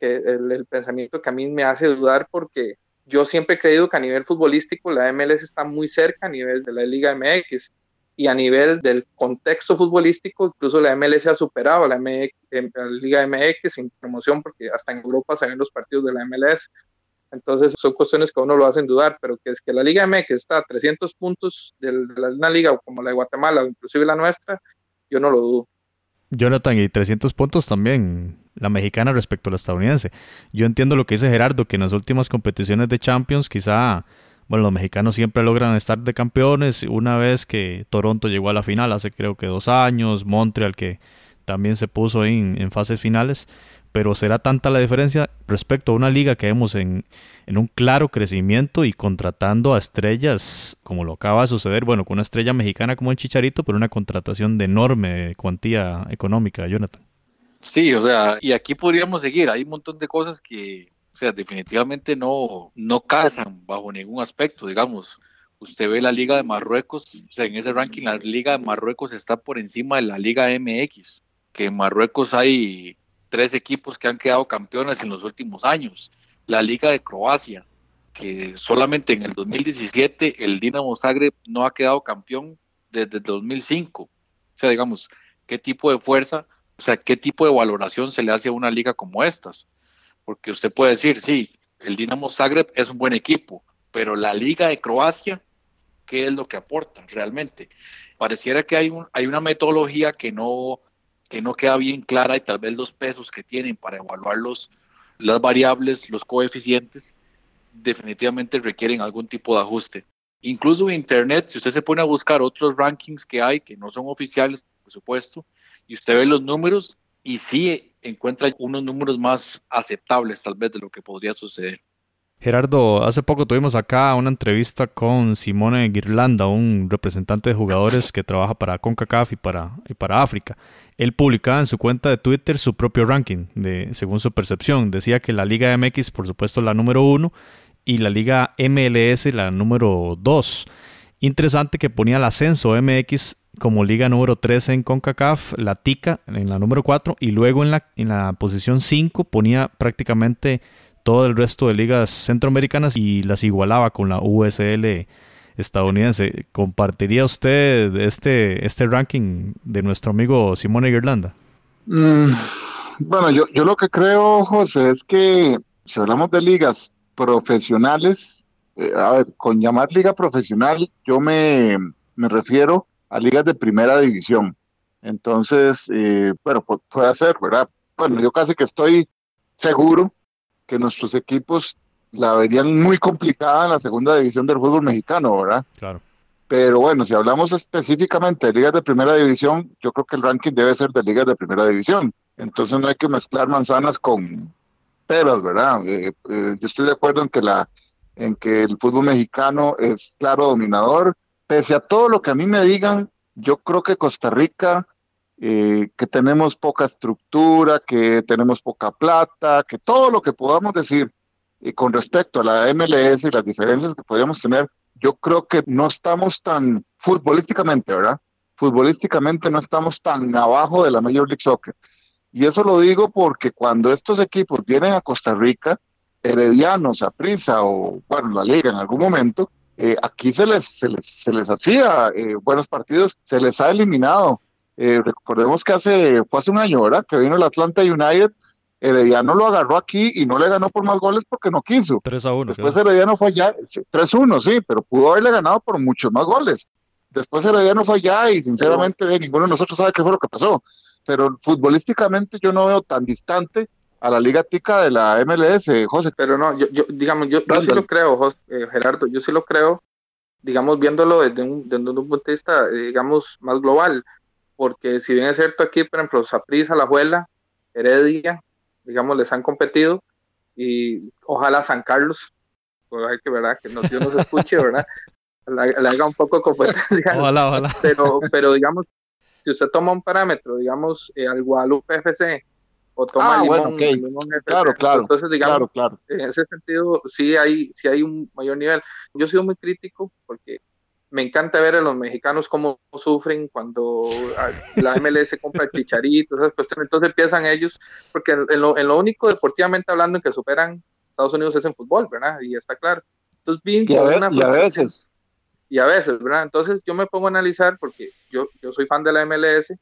el, pensamiento que a mí me hace dudar porque yo siempre he creído que a nivel futbolístico la MLS está muy cerca a nivel de la Liga MX y a nivel del contexto futbolístico incluso la MLS ha superado a la, MX, la Liga MX en promoción porque hasta en Europa se ven los partidos de la MLS. Entonces son cuestiones que uno lo hacen dudar, pero que es que la Liga MX está a 300 puntos de, una liga como la de Guatemala o inclusive la nuestra, yo no lo dudo. Jonathan, y 300 puntos también la mexicana respecto a la estadounidense. Yo entiendo lo que dice Gerardo, que en las últimas competiciones de Champions quizá, bueno, los mexicanos siempre logran estar de campeones. Una vez que Toronto llegó a la final, hace creo que dos años, Montreal que también se puso en, en fases finales, pero será tanta la diferencia respecto a una liga que vemos en, un claro crecimiento y contratando a estrellas como lo acaba de suceder, bueno, con una estrella mexicana como el Chicharito, pero una contratación de enorme cuantía económica, Jonathan. Sí, o sea, y aquí podríamos seguir, hay un montón de cosas que, o sea, definitivamente no, no casan bajo ningún aspecto, digamos. Usted ve la Liga de Marruecos, o sea, en ese ranking la Liga de Marruecos está por encima de la Liga MX, que en Marruecos hay tres equipos que han quedado campeones en los últimos años. La Liga de Croacia, que solamente en el 2017 el Dinamo Zagreb no ha quedado campeón desde el 2005. O sea, digamos, ¿qué tipo de fuerza, o sea, qué tipo de valoración se le hace a una liga como estas? Porque usted puede decir, sí, el Dinamo Zagreb es un buen equipo, pero la Liga de Croacia, ¿qué es lo que aporta realmente? Pareciera que hay, un, hay una metodología que no que no queda bien clara y tal vez los pesos que tienen para evaluar los, las variables, los coeficientes, definitivamente requieren algún tipo de ajuste. Incluso en Internet, si usted se pone a buscar otros rankings que hay, que no son oficiales, por supuesto, y usted ve los números y sí encuentra unos números más aceptables tal vez de lo que podría suceder. Gerardo, hace poco tuvimos acá una entrevista con Simone Guirlanda, un representante de jugadores que trabaja para CONCACAF y para, y para África. Él publicaba en su cuenta de Twitter su propio ranking, de, según su percepción. Decía que la Liga MX, por supuesto, la número uno, y la Liga MLS, la número dos. Interesante que ponía el ascenso MX como liga número 13 en CONCACAF, la TICA en la número 4 y luego en la, en la posición 5 ponía prácticamente todo el resto de ligas centroamericanas y las igualaba con la USL estadounidense. ¿Compartiría usted este, este ranking de nuestro amigo Simone Irlanda? Mm, bueno, yo, yo lo que creo, José, es que si hablamos de ligas profesionales, eh, a ver, con llamar liga profesional, yo me, me refiero a ligas de primera división. Entonces, eh, bueno, puede ser, ¿verdad? Bueno, yo casi que estoy seguro que nuestros equipos la verían muy complicada en la segunda división del fútbol mexicano, ¿verdad? Claro. Pero bueno, si hablamos específicamente de ligas de primera división, yo creo que el ranking debe ser de ligas de primera división. Entonces no hay que mezclar manzanas con peras, ¿verdad? Eh, eh, yo estoy de acuerdo en que la en que el fútbol mexicano es claro dominador. Pese a todo lo que a mí me digan, yo creo que Costa Rica eh, que tenemos poca estructura, que tenemos poca plata, que todo lo que podamos decir y con respecto a la MLS y las diferencias que podríamos tener, yo creo que no estamos tan futbolísticamente, ¿verdad? Futbolísticamente no estamos tan abajo de la Major League Soccer. Y eso lo digo porque cuando estos equipos vienen a Costa Rica, Heredianos, a Prisa o, bueno, la Liga en algún momento, eh, aquí se les, se les, se les hacía eh, buenos partidos, se les ha eliminado eh, recordemos que hace, fue hace un año, ¿verdad? Que vino el Atlanta United, Herediano lo agarró aquí y no le ganó por más goles porque no quiso. 3 a 1. Después Herediano fue allá, 3-1, sí, pero pudo haberle ganado por muchos más goles. Después Herediano fue allá y sinceramente ninguno de nosotros sabe qué fue lo que pasó. Pero futbolísticamente yo no veo tan distante a la Liga Tica de la MLS, José. Pero no, yo, yo digamos, yo, sí lo creo, José, eh, Gerardo, yo sí lo creo, digamos, viéndolo desde un, desde un punto de vista, eh, digamos, más global porque si bien es cierto aquí, por ejemplo, Saprissa, La Juela, Heredia, digamos, les han competido y ojalá San Carlos, pues que, ¿verdad? que Dios nos escuche, ¿verdad? Le, haga un poco competencia. Ojalá, ojalá. Pero, pero digamos, si usted toma un parámetro, digamos, eh, al Guadalupe FC o toma ah, Limón, claro, claro, entonces digamos, claro, claro. en ese sentido sí hay, sí hay un mayor nivel. Yo he sido muy crítico porque me encanta ver a los mexicanos cómo sufren cuando la MLS compra el chicharito, esas cuestiones. Entonces empiezan ellos, porque en lo, único deportivamente hablando que superan Estados Unidos es en fútbol, ¿verdad? Y está claro. Entonces, bien, y, a, veces. Y a veces, ¿verdad? Entonces yo me pongo a analizar, porque yo, yo soy fan de la MLS,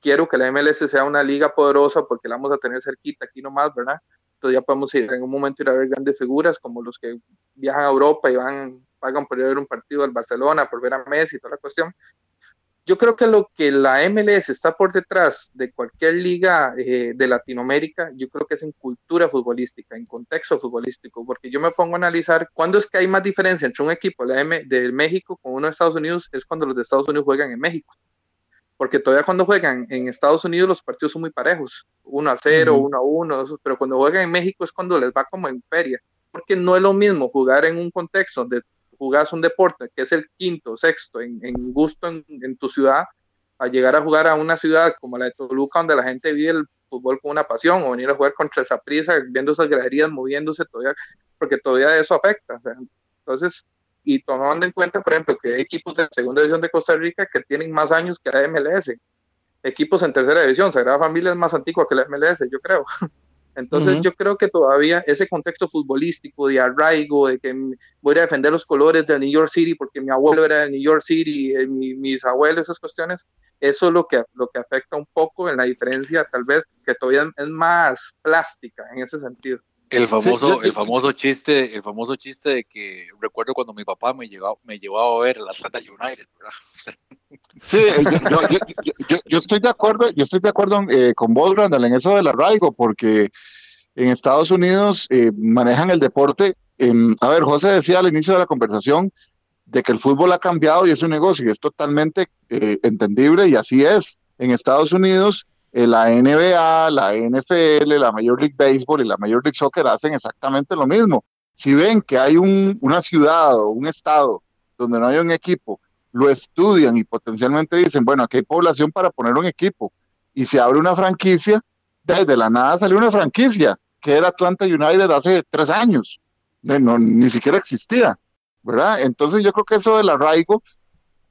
quiero que la MLS sea una liga poderosa porque la vamos a tener cerquita aquí nomás, ¿verdad? Entonces ya podemos ir en un momento ir a ver grandes figuras como los que viajan a Europa y van pagan por ir a ver un partido del Barcelona, por ver a Messi toda la cuestión. Yo creo que lo que la MLS está por detrás de cualquier liga eh, de Latinoamérica, yo creo que es en cultura futbolística, en contexto futbolístico, porque yo me pongo a analizar cuándo es que hay más diferencia entre un equipo la M de México con uno de Estados Unidos, es cuando los de Estados Unidos juegan en México. Porque todavía cuando juegan en Estados Unidos los partidos son muy parejos, 1 a 0, 1 a 1, pero cuando juegan en México es cuando les va como en feria, porque no es lo mismo jugar en un contexto de jugás un deporte que es el quinto, sexto en, gusto en, tu ciudad, a llegar a jugar a una ciudad como la de Toluca, donde la gente vive el fútbol con una pasión, o venir a jugar contra esa prisa, viendo esas graderías moviéndose todavía, porque todavía eso afecta. Entonces, y tomando en cuenta, por ejemplo, que hay equipos de segunda división de Costa Rica que tienen más años que la MLS, equipos en tercera división, Sagrada Familia es más antigua que la MLS, yo creo. Entonces yo creo que todavía ese contexto futbolístico de arraigo, de que voy a defender los colores de New York City porque mi abuelo era de New York City, eh, mis abuelos, esas cuestiones, eso es lo que, lo que afecta un poco en la diferencia, tal vez que todavía es más plástica en ese sentido. El famoso, el famoso chiste, el famoso chiste de que recuerdo cuando mi papá me llevaba, me llevaba a ver la Santa United, Sí, yo, estoy de acuerdo, yo estoy de acuerdo eh, con vos, Randall, en eso del arraigo, porque en Estados Unidos eh, manejan el deporte em, a ver, José decía al inicio de la conversación de que el fútbol ha cambiado y es un negocio y es totalmente eh, entendible y así es. En Estados Unidos, eh, la NBA, la NFL, la Major League Baseball y la Major League Soccer hacen exactamente lo mismo. Si ven que hay un, una ciudad o un estado donde no hay un equipo, lo estudian y potencialmente dicen, bueno, aquí hay población para poner un equipo y se abre una franquicia, desde la nada salió una franquicia, que era Atlanta United hace tres años, no, ni siquiera existía, ¿verdad? Entonces yo creo que eso del arraigo,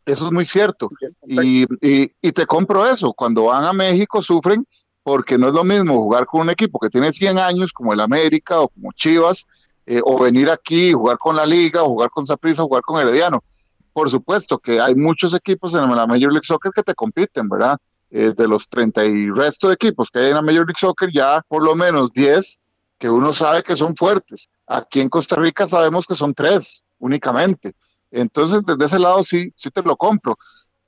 eso es muy cierto. Y, y, te compro eso, cuando van a México sufren porque no es lo mismo jugar con un equipo que tiene 100 años, como el América o como Chivas, eh, o venir aquí, jugar con la Liga, o jugar con Saprissa, jugar con Herediano. Por supuesto que hay muchos equipos en la Major League Soccer que te compiten, ¿verdad? Eh, de los 30 y resto de equipos que hay en la Major League Soccer, ya por lo menos 10 que uno sabe que son fuertes. Aquí en Costa Rica sabemos que son tres únicamente. Entonces, desde ese lado sí, sí te lo compro.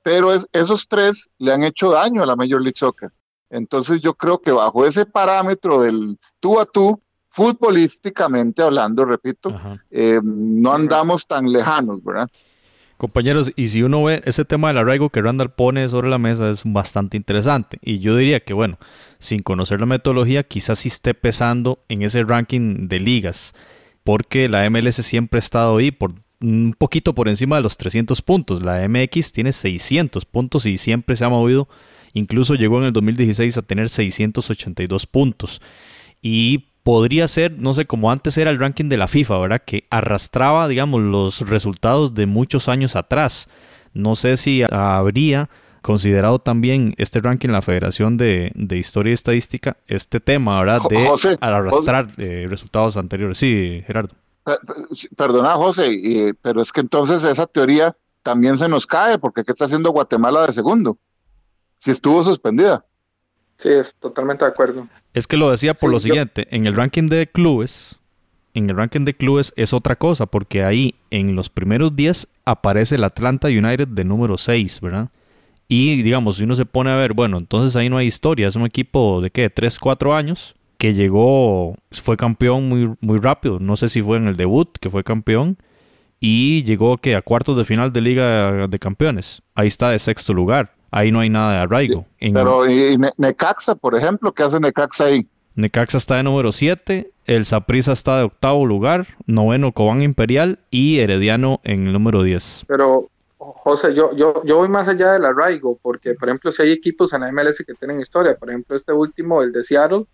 Pero es, esos tres le han hecho daño a la Major League Soccer. Entonces yo creo que bajo ese parámetro del tú a tú, futbolísticamente hablando, repito, eh, no andamos tan lejanos, ¿verdad? Compañeros, y si uno ve ese tema del arraigo que Randall pone sobre la mesa es bastante interesante. Y yo diría que, bueno, sin conocer la metodología, quizás sí esté pesando en ese ranking de ligas. Porque la MLS siempre ha estado ahí por un poquito por encima de los 300 puntos. La MX tiene 600 puntos y siempre se ha movido. Incluso llegó en el 2016 a tener 682 puntos. Y podría ser, no sé, como antes era el ranking de la FIFA, ¿verdad? Que arrastraba, digamos, los resultados de muchos años atrás. No sé si habría considerado también este ranking la Federación de, Historia y Estadística, este tema, ¿verdad? De arrastrar eh, resultados anteriores. Sí, Gerardo. Perdona, José, pero es que entonces esa teoría también se nos cae, porque ¿qué está haciendo Guatemala de segundo? Si estuvo suspendida. Sí, es totalmente de acuerdo. Es que lo decía por lo siguiente, en el ranking de clubes, en el ranking de clubes es otra cosa, porque ahí en los primeros 10 aparece el Atlanta United de número 6, ¿verdad? Y digamos, si uno se pone a ver, bueno, entonces ahí no hay historia, es un equipo de qué, 3, 4 años, que llegó, fue campeón muy, muy rápido, no sé si fue en el debut que fue campeón, y llegó que a cuartos de final de Liga de Campeones, ahí está de sexto lugar ahí no hay nada de arraigo. Pero ¿y Necaxa, por ejemplo? ¿Qué hace Necaxa ahí? Necaxa está de número 7, el Saprissa está de octavo lugar, noveno Cobán Imperial y Herediano en el número 10. Pero, José, yo, yo, yo voy más allá del arraigo, porque, por ejemplo, si hay equipos en la MLS que tienen historia, por ejemplo, este último, el de Seattle,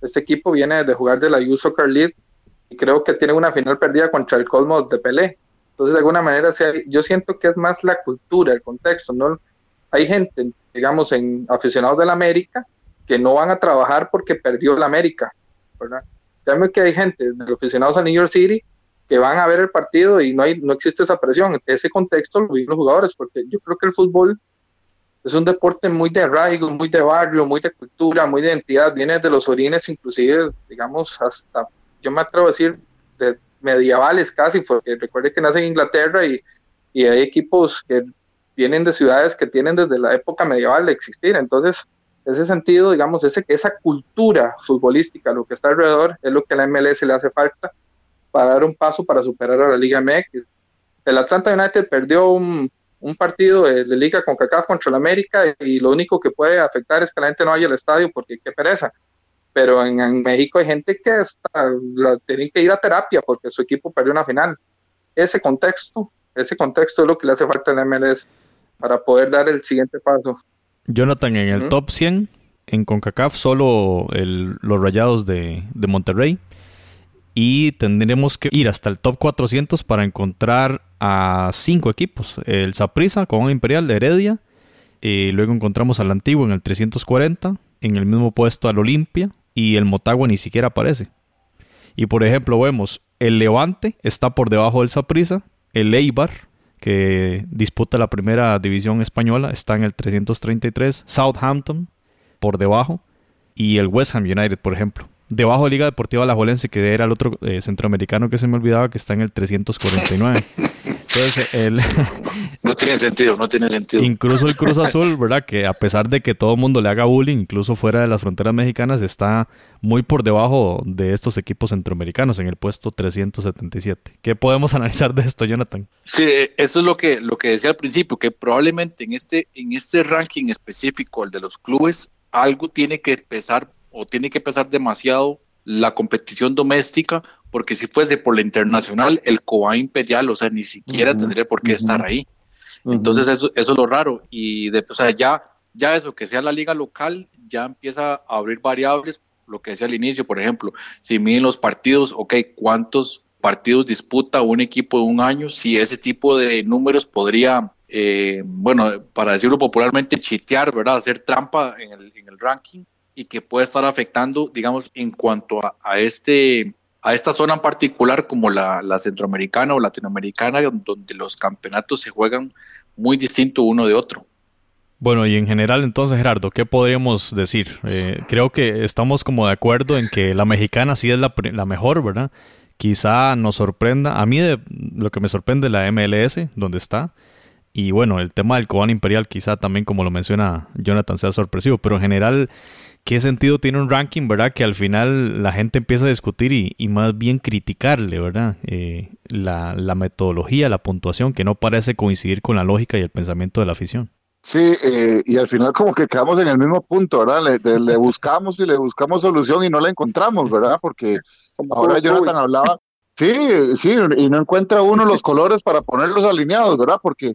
este equipo viene de jugar de la U Soccer League y creo que tiene una final perdida contra el Cosmos de Pelé. Entonces, de alguna manera, yo siento que es más la cultura, el contexto, no, hay gente, digamos, en aficionados del América que no van a trabajar porque perdió el América, ¿verdad? Créanme que hay gente de los aficionados a New York City que van a ver el partido y no hay no existe esa presión. Ese contexto lo viven los jugadores, porque yo creo que el fútbol es un deporte muy de arraigo, muy de barrio, muy de cultura, muy de identidad, viene de los orines, inclusive, digamos, hasta, yo me atrevo a decir, de medievales casi, porque recuerde que nace en Inglaterra y, y hay equipos que vienen de ciudades que tienen desde la época medieval de existir. Entonces, ese sentido, digamos, ese, esa cultura futbolística, lo que está alrededor, es lo que a la MLS le hace falta para dar un paso para superar a la Liga MX. El Atlanta United perdió un, partido de, Liga con CACAF contra el América y lo único que puede afectar es que la gente no vaya al estadio porque qué pereza. Pero en, México hay gente que está, la, tienen que ir a terapia porque su equipo perdió una final. Ese contexto, ese contexto es lo que le hace falta a la MLS para poder dar el siguiente paso. Jonathan, en el top 100, en CONCACAF, solo los rayados de, Monterrey. Y tendremos que ir hasta el top 400 para encontrar a cinco equipos. El Saprissa, con Imperial, Heredia. y luego encontramos al Antiguo en el 340. En el mismo puesto al Olimpia. Y el Motagua ni siquiera aparece. Y por ejemplo, vemos el Levante está por debajo del Saprissa. El Eibar que disputa la primera división española, está en el 333. Southampton, por debajo. Y el West Ham United, por ejemplo. Debajo de Liga Deportiva Alajuelense, que era el otro eh, centroamericano que se me olvidaba, que está en el 349. Entonces, el... no, tiene sentido, no tiene sentido. Incluso el Cruz Azul, ¿verdad? Que a pesar de que todo el mundo le haga bullying, incluso fuera de las fronteras mexicanas, está muy por debajo de estos equipos centroamericanos, en el puesto 377. ¿Qué podemos analizar de esto, Jonathan? Sí, eso es lo que, lo que decía al principio, que probablemente en este, en este ranking específico, el de los clubes, algo tiene que pesar o tiene que pesar demasiado la competición doméstica, porque si fuese por la internacional, el COA imperial, o sea, ni siquiera tendría por qué estar ahí. Entonces, eso, eso, es lo raro. Y, de, o sea, ya, ya eso, que sea la liga local, ya empieza a abrir variables, lo que decía al inicio, por ejemplo, si miden los partidos, ok, ¿cuántos partidos disputa un equipo de un año? Si ese tipo de números podría, eh, bueno, para decirlo popularmente, chitear, ¿verdad? Hacer trampa en el, en el ranking y que puede estar afectando, digamos, en cuanto a, este a esta zona en particular como la, centroamericana o latinoamericana, donde los campeonatos se juegan muy distinto uno de otro. Bueno, y en general entonces, Gerardo, ¿qué podríamos decir? Eh, creo que estamos como de acuerdo en que la mexicana sí es la, la mejor, ¿verdad? Quizá nos sorprenda, a mí lo que me sorprende la MLS, donde está, y bueno, el tema del Cobán Imperial quizá también, como lo menciona Jonathan, sea sorpresivo, pero en general ¿qué sentido tiene un ranking, verdad? Que al final la gente empieza a discutir y, más bien criticarle, ¿verdad? Eh, la, metodología, la puntuación, que no parece coincidir con la lógica y el pensamiento de la afición. Sí, eh, y al final como que quedamos en el mismo punto, ¿verdad? Le, buscamos y le buscamos solución y no la encontramos, ¿verdad? Porque ahora Jonathan hablaba, Sí, sí, y no encuentra uno los colores para ponerlos alineados, ¿verdad? Porque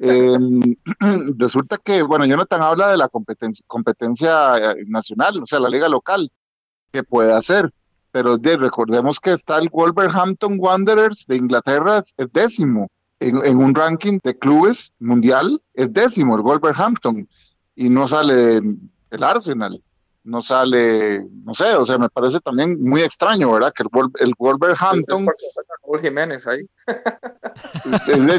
em, resulta que, bueno, Jonathan habla de la competencia, competencia eh, nacional, o sea, la liga local, que puede hacer, pero recordemos que está el Wolverhampton Wanderers de Inglaterra, es décimo, en, un ranking de clubes mundial, es décimo el Wolverhampton, y no sale el Arsenal no sale, no sé, o sea, me parece también muy extraño, ¿verdad? Que el, el Wolverhampton... Jiménez ahí.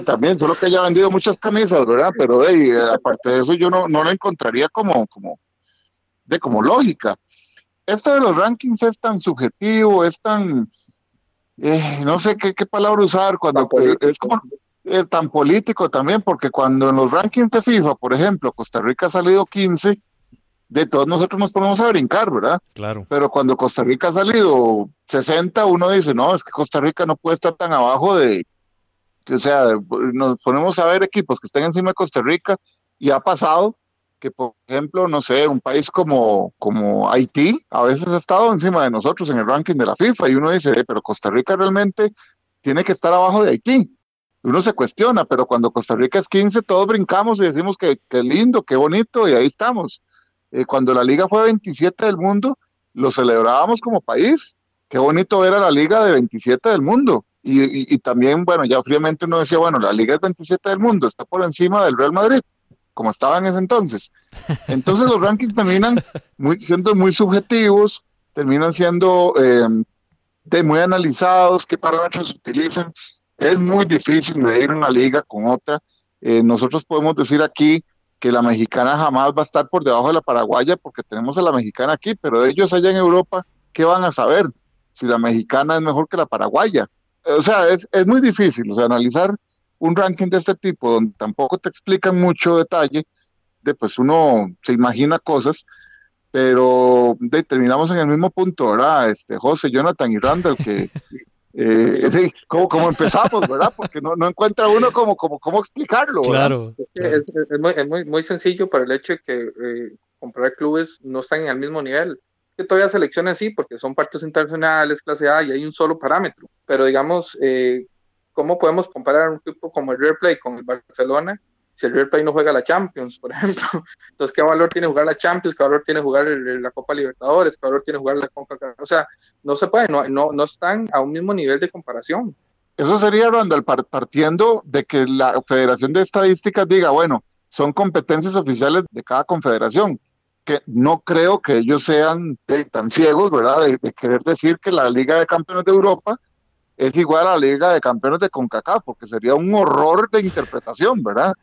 también, solo que haya vendido muchas camisas, ¿verdad? Pero de, aparte de eso, yo no, no lo encontraría como, como, de como lógica. Esto de los rankings es tan subjetivo, es tan, eh, no sé qué, qué palabra usar, cuando es como es tan político también, porque cuando en los rankings de FIFA, por ejemplo, Costa Rica ha salido 15, de todos nosotros nos ponemos a brincar, ¿verdad? Claro. Pero cuando Costa Rica ha salido 60, uno dice, no, es que Costa Rica no puede estar tan abajo de, o sea, nos ponemos a ver equipos que estén encima de Costa Rica y ha pasado que, por ejemplo, no sé, un país como, como Haití a veces ha estado encima de nosotros en el ranking de la FIFA y uno dice, eh, pero Costa Rica realmente tiene que estar abajo de Haití. Uno se cuestiona, pero cuando Costa Rica es 15, todos brincamos y decimos que, que lindo, qué bonito, y ahí estamos. Eh, cuando la liga fue 27 del mundo, lo celebrábamos como país. Qué bonito ver a la liga de 27 del mundo. Y, también, bueno, ya fríamente uno decía, bueno, la liga es 27 del mundo, está por encima del Real Madrid, como estaba en ese entonces. Entonces los rankings terminan muy, siendo muy subjetivos, terminan siendo em, muy analizados, qué parámetros utilizan. Es muy difícil medir una liga con otra. Eh, nosotros podemos decir aquí que la mexicana jamás va a estar por debajo de la paraguaya porque tenemos a la mexicana aquí, pero ellos allá en Europa, ¿qué van a saber si la mexicana es mejor que la paraguaya? O sea, es, es muy difícil, o sea, analizar un ranking de este tipo donde tampoco te explican mucho detalle, de pues uno se imagina cosas, pero terminamos en el mismo punto, ¿verdad? Este, José, Jonathan y Randall, que eh, como, empezamos, ¿verdad? Porque no, no encuentra uno como, como cómo explicarlo. Claro. Es, muy, es muy, muy, sencillo para el hecho de que eh, comprar clubes no están al mismo nivel. Que todavía seleccionan sí, porque son partes internacionales, clase A, y hay un solo parámetro. Pero digamos, eh, ¿cómo podemos comparar un equipo como el Real Play con el Barcelona? Si el Real Play no juega la Champions, por ejemplo. Entonces, ¿qué valor tiene jugar la Champions? ¿Qué valor tiene jugar la Copa Libertadores? ¿Qué valor tiene jugar la CONCACAF? O sea, no se puede, no, no, no están a un mismo nivel de comparación. Eso sería, Randall, partiendo de que la Federación de Estadísticas diga, bueno, son competencias oficiales de cada confederación, que no creo que ellos sean tan ciegos, ¿verdad?, de, de, querer decir que la Liga de Campeones de Europa es igual a la Liga de Campeones de CONCACAF, porque sería un horror de interpretación, ¿verdad?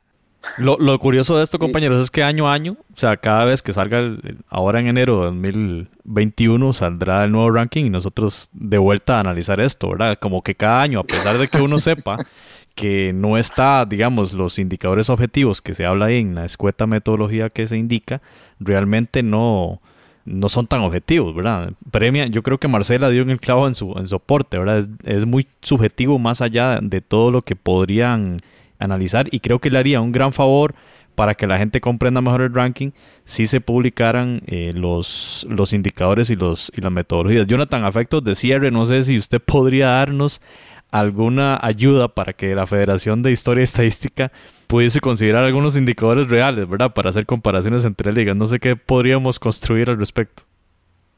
Lo, lo, curioso de esto, compañeros, es que año a año, o sea, cada vez que salga, el, ahora en enero de 2021, saldrá el nuevo ranking y nosotros de vuelta a analizar esto, ¿verdad? Como que cada año, a pesar de que uno sepa que no está, digamos, los indicadores objetivos que se habla ahí en la escueta metodología que se indica, realmente no, no son tan objetivos, ¿verdad? Premia, yo creo que Marcela dio en el clavo en su en soporte, ¿verdad? Es, es, muy subjetivo más allá de todo lo que podrían analizar y creo que le haría un gran favor para que la gente comprenda mejor el ranking si se publicaran eh, los, los indicadores y, los, y las metodologías. Jonathan, afectos de cierre, no sé si usted podría darnos alguna ayuda para que la Federación de Historia y Estadística pudiese considerar algunos indicadores reales, ¿verdad? Para hacer comparaciones entre ligas. No sé qué podríamos construir al respecto.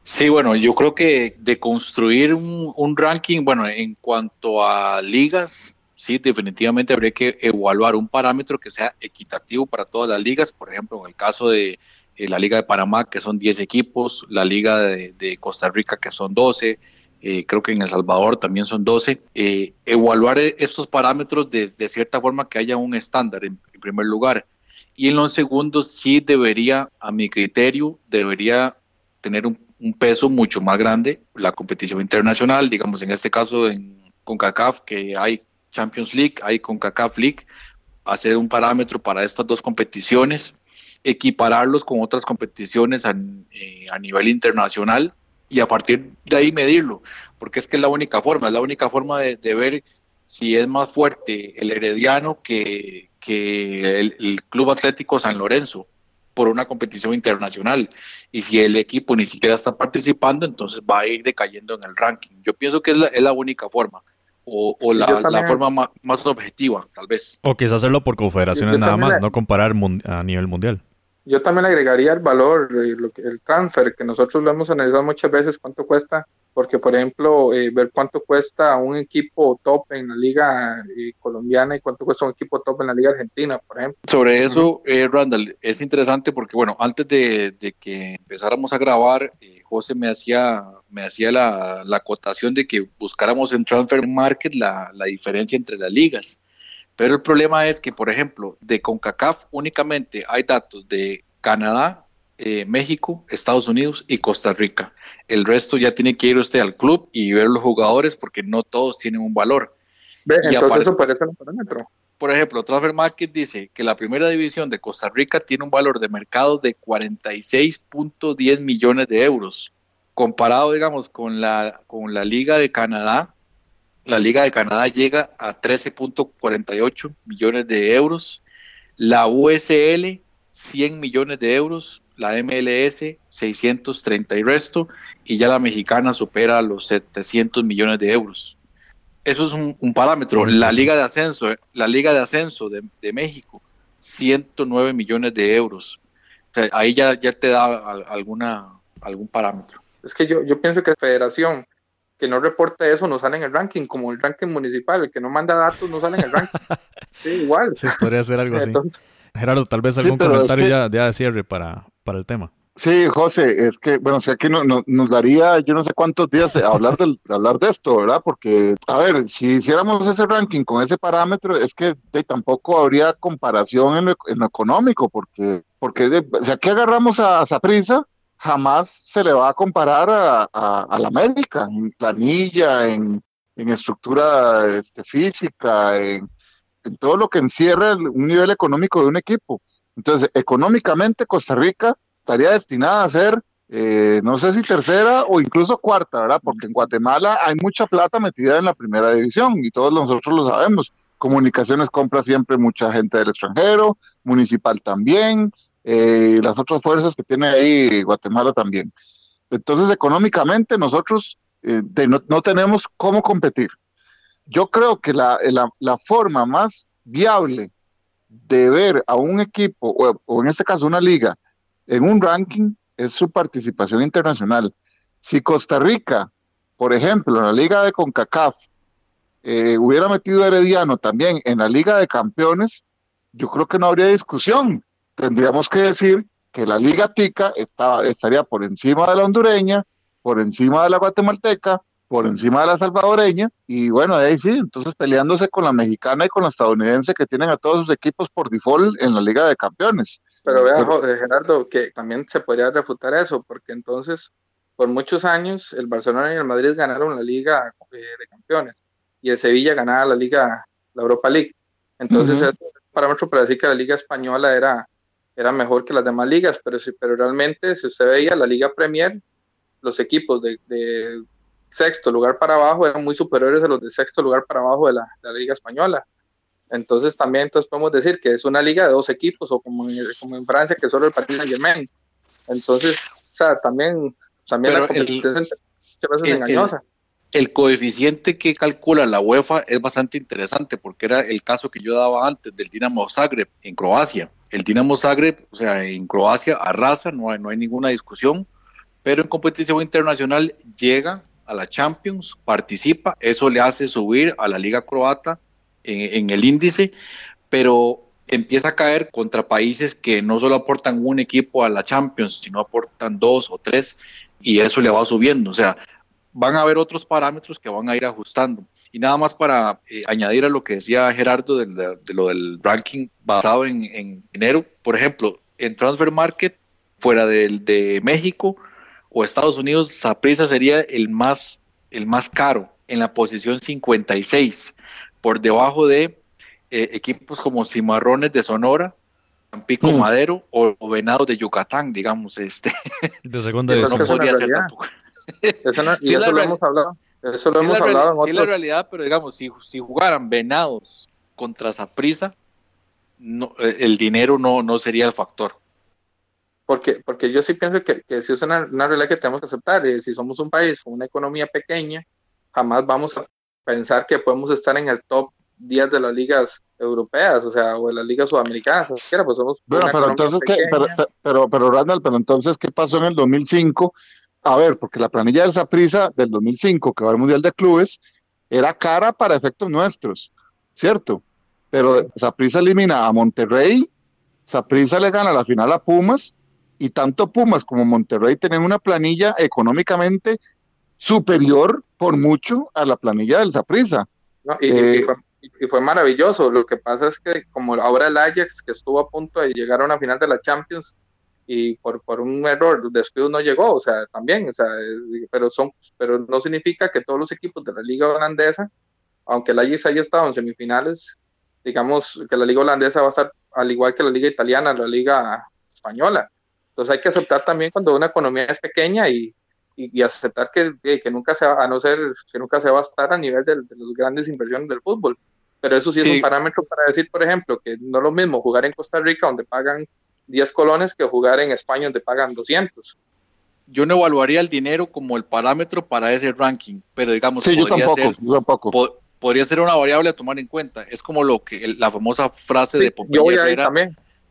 Sí, bueno, yo creo que de construir un, un ranking, bueno, en cuanto a ligas, sí, definitivamente habría que evaluar un parámetro que sea equitativo para todas las ligas. Por ejemplo, en el caso de eh, la Liga de Panamá, que son 10 equipos, la Liga de, Costa Rica, que son 12, eh, creo que en El Salvador también son 12, eh, evaluar e-, estos parámetros de, cierta forma que haya un estándar en, en, primer lugar. Y en los segundos sí debería, a mi criterio, debería tener un, un, peso mucho más grande la competición internacional, digamos en este caso en CONCACAF, que hay Champions League, hay CONCACAF League, hacer un parámetro para estas dos competiciones, equipararlos con otras competiciones a, eh, a nivel internacional y a partir de ahí medirlo, porque es que es la única forma, es la única forma de, de ver si es más fuerte el Herediano que, que el, el, Club Atlético San Lorenzo por una competición internacional. Y si el equipo ni siquiera está participando, entonces va a ir decayendo en el ranking. Yo pienso que es la, es la única forma. O, o la, también, la, forma más, más, objetiva, tal vez. O quizás hacerlo por confederaciones nada más, la, no comparar a nivel mundial yo también agregaría el valor, eh, el transfer, que nosotros lo hemos analizado muchas veces, cuánto cuesta, porque por ejemplo, eh, ver cuánto cuesta un equipo top en la liga eh, colombiana y cuánto cuesta un equipo top en la liga argentina, por ejemplo. Sobre eso, eh, Randall, es interesante porque, bueno, antes de, de que empezáramos a grabar, José me hacía, me hacía la, la acotación de que buscáramos en Transfer Market la, la diferencia entre las ligas. Pero el problema es que, por ejemplo, de CONCACAF únicamente hay datos de Canadá, eh, México, Estados Unidos y Costa Rica. El resto ya tiene que ir usted al club y ver los jugadores porque no todos tienen un valor. Ve, y entonces eso parece un parámetro. Por ejemplo, Transfer Market dice que la primera división de Costa Rica tiene un valor de mercado de 46.10 millones de euros. Comparado, digamos, con la, con la Liga de Canadá, la Liga de Canadá llega a 13.48 millones de euros, la USL 100 millones de euros, la MLS 630 y resto, y ya la mexicana supera los 700 millones de euros. Eso es un, un parámetro. La Liga de Ascenso, la Liga de Ascenso de, de México, 109 millones de euros. O sea, ahí ya, ya te da alguna, algún parámetro. Es que yo, yo pienso que Federación que no reporte eso no sale en el ranking, como el ranking municipal, el que no manda datos no sale en el ranking. sí, igual. Sí, podría ser algo así. Gerardo, tal vez algún sí, comentario es que... ya, ya, de cierre para, para el tema. Sí, José, es que, bueno, o sea, que no, no, nos daría yo no sé cuántos días hablar, del, hablar de esto, ¿verdad? Porque, a ver, si hiciéramos ese ranking con ese parámetro, es que de, tampoco habría comparación en lo, en lo económico, porque, porque de, o sea, ¿qué agarramos a Saprisa? Jamás se le va a comparar a, a, la América en planilla, en, en estructura este, física, en, en, todo lo que encierra un nivel económico de un equipo. Entonces, económicamente Costa Rica estaría destinada a ser, eh, no sé si tercera o incluso cuarta, ¿verdad? Porque en Guatemala hay mucha plata metida en la primera división y todos nosotros lo sabemos. Comunicaciones compra siempre mucha gente del extranjero, municipal también, eh, las otras fuerzas que tiene ahí Guatemala también. Entonces, económicamente nosotros eh, no, no, tenemos cómo competir. Yo creo que la, la, la, forma más viable de ver a un equipo, o, o, en este caso una liga, en un ranking es su participación internacional. Si Costa Rica, por ejemplo, en la liga de CONCACAF, eh, hubiera metido a Herediano también en la liga de campeones, yo creo que no habría discusión tendríamos que decir que la Liga Tica está, estaría por encima de la hondureña, por encima de la guatemalteca, por encima de la salvadoreña, y bueno, de ahí sí, entonces peleándose con la mexicana y con la estadounidense que tienen a todos sus equipos por default en la Liga de Campeones. Pero vea, Gerardo, que también se podría refutar eso, porque entonces, por muchos años, el Barcelona y el Madrid ganaron la Liga eh, de Campeones, y el Sevilla ganaba la Liga la Europa League. Entonces, es un parámetro para decir que la Liga Española era, era mejor que las demás ligas, pero, pero realmente, si usted veía la Liga Premier, los equipos de, de sexto lugar para abajo eran muy superiores a los de sexto lugar para abajo de la, de la Liga Española. Entonces también entonces podemos decir que es una liga de dos equipos o como en, como en Francia que solo el Paris Saint Germain. Entonces, o sea, también, también la competencia el, el, engañosa. El, coeficiente que calcula la UEFA es bastante interesante porque era el caso que yo daba antes del Dinamo Zagreb en Croacia. El Dinamo Zagreb, o sea, en Croacia arrasa, no hay, no hay ninguna discusión, pero en competición internacional llega a la Champions, participa, eso le hace subir a la Liga Croata en, el índice, pero empieza a caer contra países que no solo aportan un equipo a la Champions, sino aportan dos o tres, y eso le va subiendo. O sea, van a haber otros parámetros que van a ir ajustando. Y nada más para eh, añadir a lo que decía Gerardo de, lo del ranking basado en, en, dinero, por ejemplo, en Transfer Market, fuera de México o Estados Unidos, Saprissa sería el más, el más caro en la posición 56 por debajo de eh, equipos como Cimarrones de Sonora, Tampico mm. Madero o, Venados de Yucatán, digamos, este. De segunda división. No podría ser tampoco. Eso, no, sí eso lo hemos hablado. Eso lo hemos hablado en Sí, la realidad, pero digamos, si, si jugaran Venados contra Zaprisa, no, eh, el dinero no, no sería el factor. Porque, porque yo sí pienso que, que si es una, una realidad que tenemos que aceptar. Y si somos un país con una economía pequeña, jamás vamos a pensar que podemos estar en el top 10 de las ligas europeas, o sea, o de las ligas sudamericanas, pues somos bueno, pero entonces, ¿qué, pero, pero, pero, Randall, pero entonces, ¿qué pasó en el 2005? A ver, porque la planilla de prisa del 2005, que va al Mundial de Clubes, era cara para efectos nuestros, ¿cierto? Pero Saprisa elimina a Monterrey, Saprisa le gana la final a Pumas, y tanto Pumas como Monterrey tienen una planilla económicamente superior por mucho a la planilla del Zaprisa. Eh, y, fue, maravilloso. Lo que pasa es que como ahora el Ajax, que estuvo a punto de llegar a una final de la Champions, y por, por un error despido no llegó, o sea, también, o sea, pero, son, pero no significa que todos los equipos de la liga holandesa, aunque el Ajax haya estado en semifinales, digamos que la liga holandesa va a estar al igual que la liga italiana, la liga española. Entonces hay que aceptar también cuando una economía es pequeña y, y, aceptar que, que, nunca se va, a no ser que nunca se va a estar a nivel de, de las grandes inversiones del fútbol. Pero eso sí, es un parámetro para decir, por ejemplo, que no es lo mismo jugar en Costa Rica donde pagan 10 colones que jugar en España donde pagan 200. Yo no evaluaría el dinero como el parámetro para ese ranking, pero digamos, sí, podría, yo tampoco, ser, yo tampoco. podría ser una variable a tomar en cuenta. Es como lo que la famosa frase de Popeye Herrera,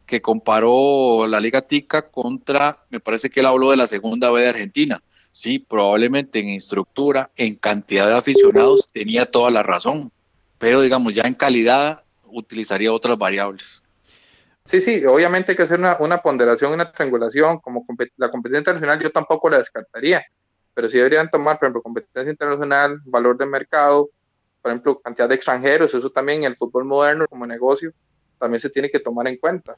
que comparó la Liga Tica contra, me parece que él habló de la segunda B de Argentina Sí, probablemente en estructura, en cantidad de aficionados, tenía toda la razón, pero digamos, ya en calidad utilizaría otras variables. Sí, sí, obviamente hay que hacer una, una ponderación, una triangulación, como la competencia internacional yo tampoco la descartaría, pero sí deberían tomar, por ejemplo, competencia internacional, valor de mercado, por ejemplo, cantidad de extranjeros, eso también en el fútbol moderno como negocio también se tiene que tomar en cuenta.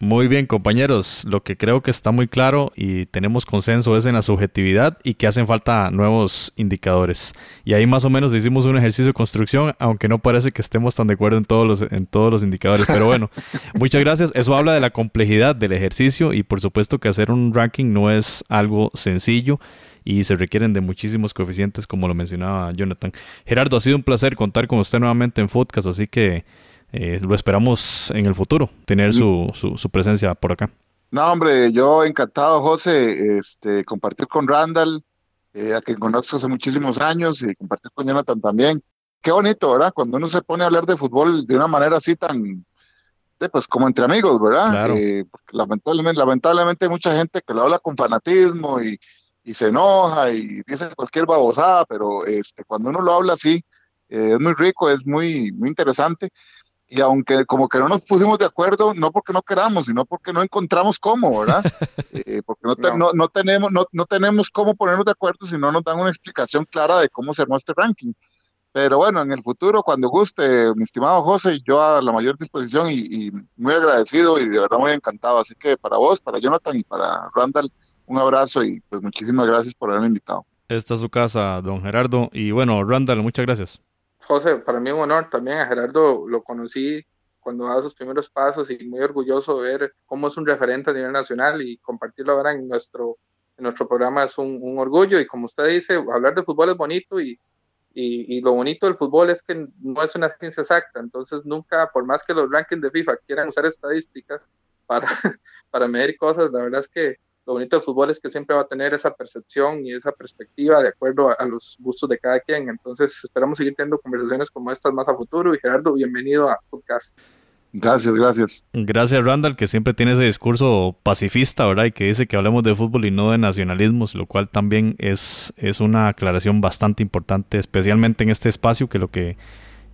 Muy bien, compañeros. Lo que creo que está muy claro y tenemos consenso es en la subjetividad y que hacen falta nuevos indicadores. Y ahí más o menos hicimos un ejercicio de construcción, aunque no parece que estemos tan de acuerdo en todos los, en todos los indicadores. Pero bueno, muchas gracias. Eso habla de la complejidad del ejercicio y por supuesto que hacer un ranking no es algo sencillo y se requieren de muchísimos coeficientes, como lo mencionaba Jonathan. Gerardo, ha sido un placer contar con usted nuevamente en Footcast, así que eh, lo esperamos en el futuro, tener su, su, presencia por acá. No, hombre, yo encantado, José, este, compartir con Randall, eh, a quien conozco hace muchísimos años, y compartir con Jonathan también. Qué bonito, ¿verdad? Cuando uno se pone a hablar de fútbol de una manera así tan, pues como entre amigos, ¿verdad? Eh, lamentablemente, lamentablemente hay mucha gente que lo habla con fanatismo y, y se enoja y dice cualquier babosada, pero este, cuando uno lo habla así, es muy rico, es muy, muy interesante y aunque como que no nos pusimos de acuerdo, no porque no queramos, sino porque no encontramos cómo, ¿verdad? Eh, porque no, no. no, tenemos, no, no tenemos cómo ponernos de acuerdo si no nos dan una explicación clara de cómo se armó este ranking. Pero bueno, en el futuro, cuando guste, mi estimado José, yo a la mayor disposición y, y, muy agradecido y de verdad muy encantado. Así que para vos, para Jonathan y para Randall, un abrazo y pues muchísimas gracias por haberme invitado. Esta es su casa, don Gerardo. Y bueno, Randall, muchas gracias. José, para mí un honor también. A Gerardo lo conocí cuando daba sus primeros pasos y muy orgulloso de ver cómo es un referente a nivel nacional y compartirlo ahora en nuestro, en nuestro programa es un, orgullo. Y como usted dice, hablar de fútbol es bonito y, y, y, lo bonito del fútbol es que no es una ciencia exacta. Entonces, nunca, por más que los rankings de FIFA quieran usar estadísticas para, para medir cosas, la verdad es que lo bonito del fútbol es que siempre va a tener esa percepción y esa perspectiva de acuerdo a, a, los gustos de cada quien. Entonces, esperamos seguir teniendo conversaciones como estas más a futuro. Y Gerardo, bienvenido a Podcast. Gracias, gracias. Gracias, Randall, que siempre tiene ese discurso pacifista, ¿verdad? Y que dice que hablemos de fútbol y no de nacionalismos, lo cual también es, es una aclaración bastante importante, especialmente en este espacio, que lo que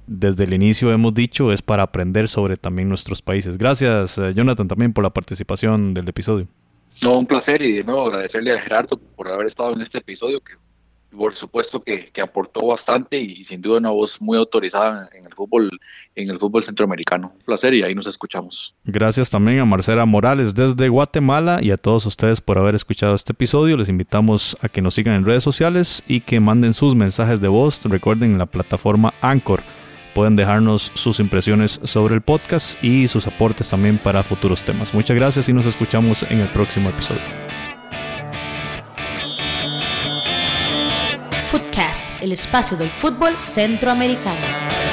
desde el inicio hemos dicho es para aprender sobre también nuestros países. Gracias, Jonathan, también por la participación del episodio. No, un placer y de nuevo agradecerle a Gerardo por haber estado en este episodio que por supuesto que, aportó bastante y sin duda una voz muy autorizada en el fútbol en el fútbol centroamericano. Un placer y ahí nos escuchamos. Gracias también a Marcela Morales desde Guatemala y a todos ustedes por haber escuchado este episodio. Les invitamos a que nos sigan en redes sociales y que manden sus mensajes de voz. Recuerden en la plataforma Anchor. Pueden dejarnos sus impresiones sobre el podcast y sus aportes también para futuros temas. Muchas gracias y nos escuchamos en el próximo episodio. Footcast, el espacio del fútbol centroamericano.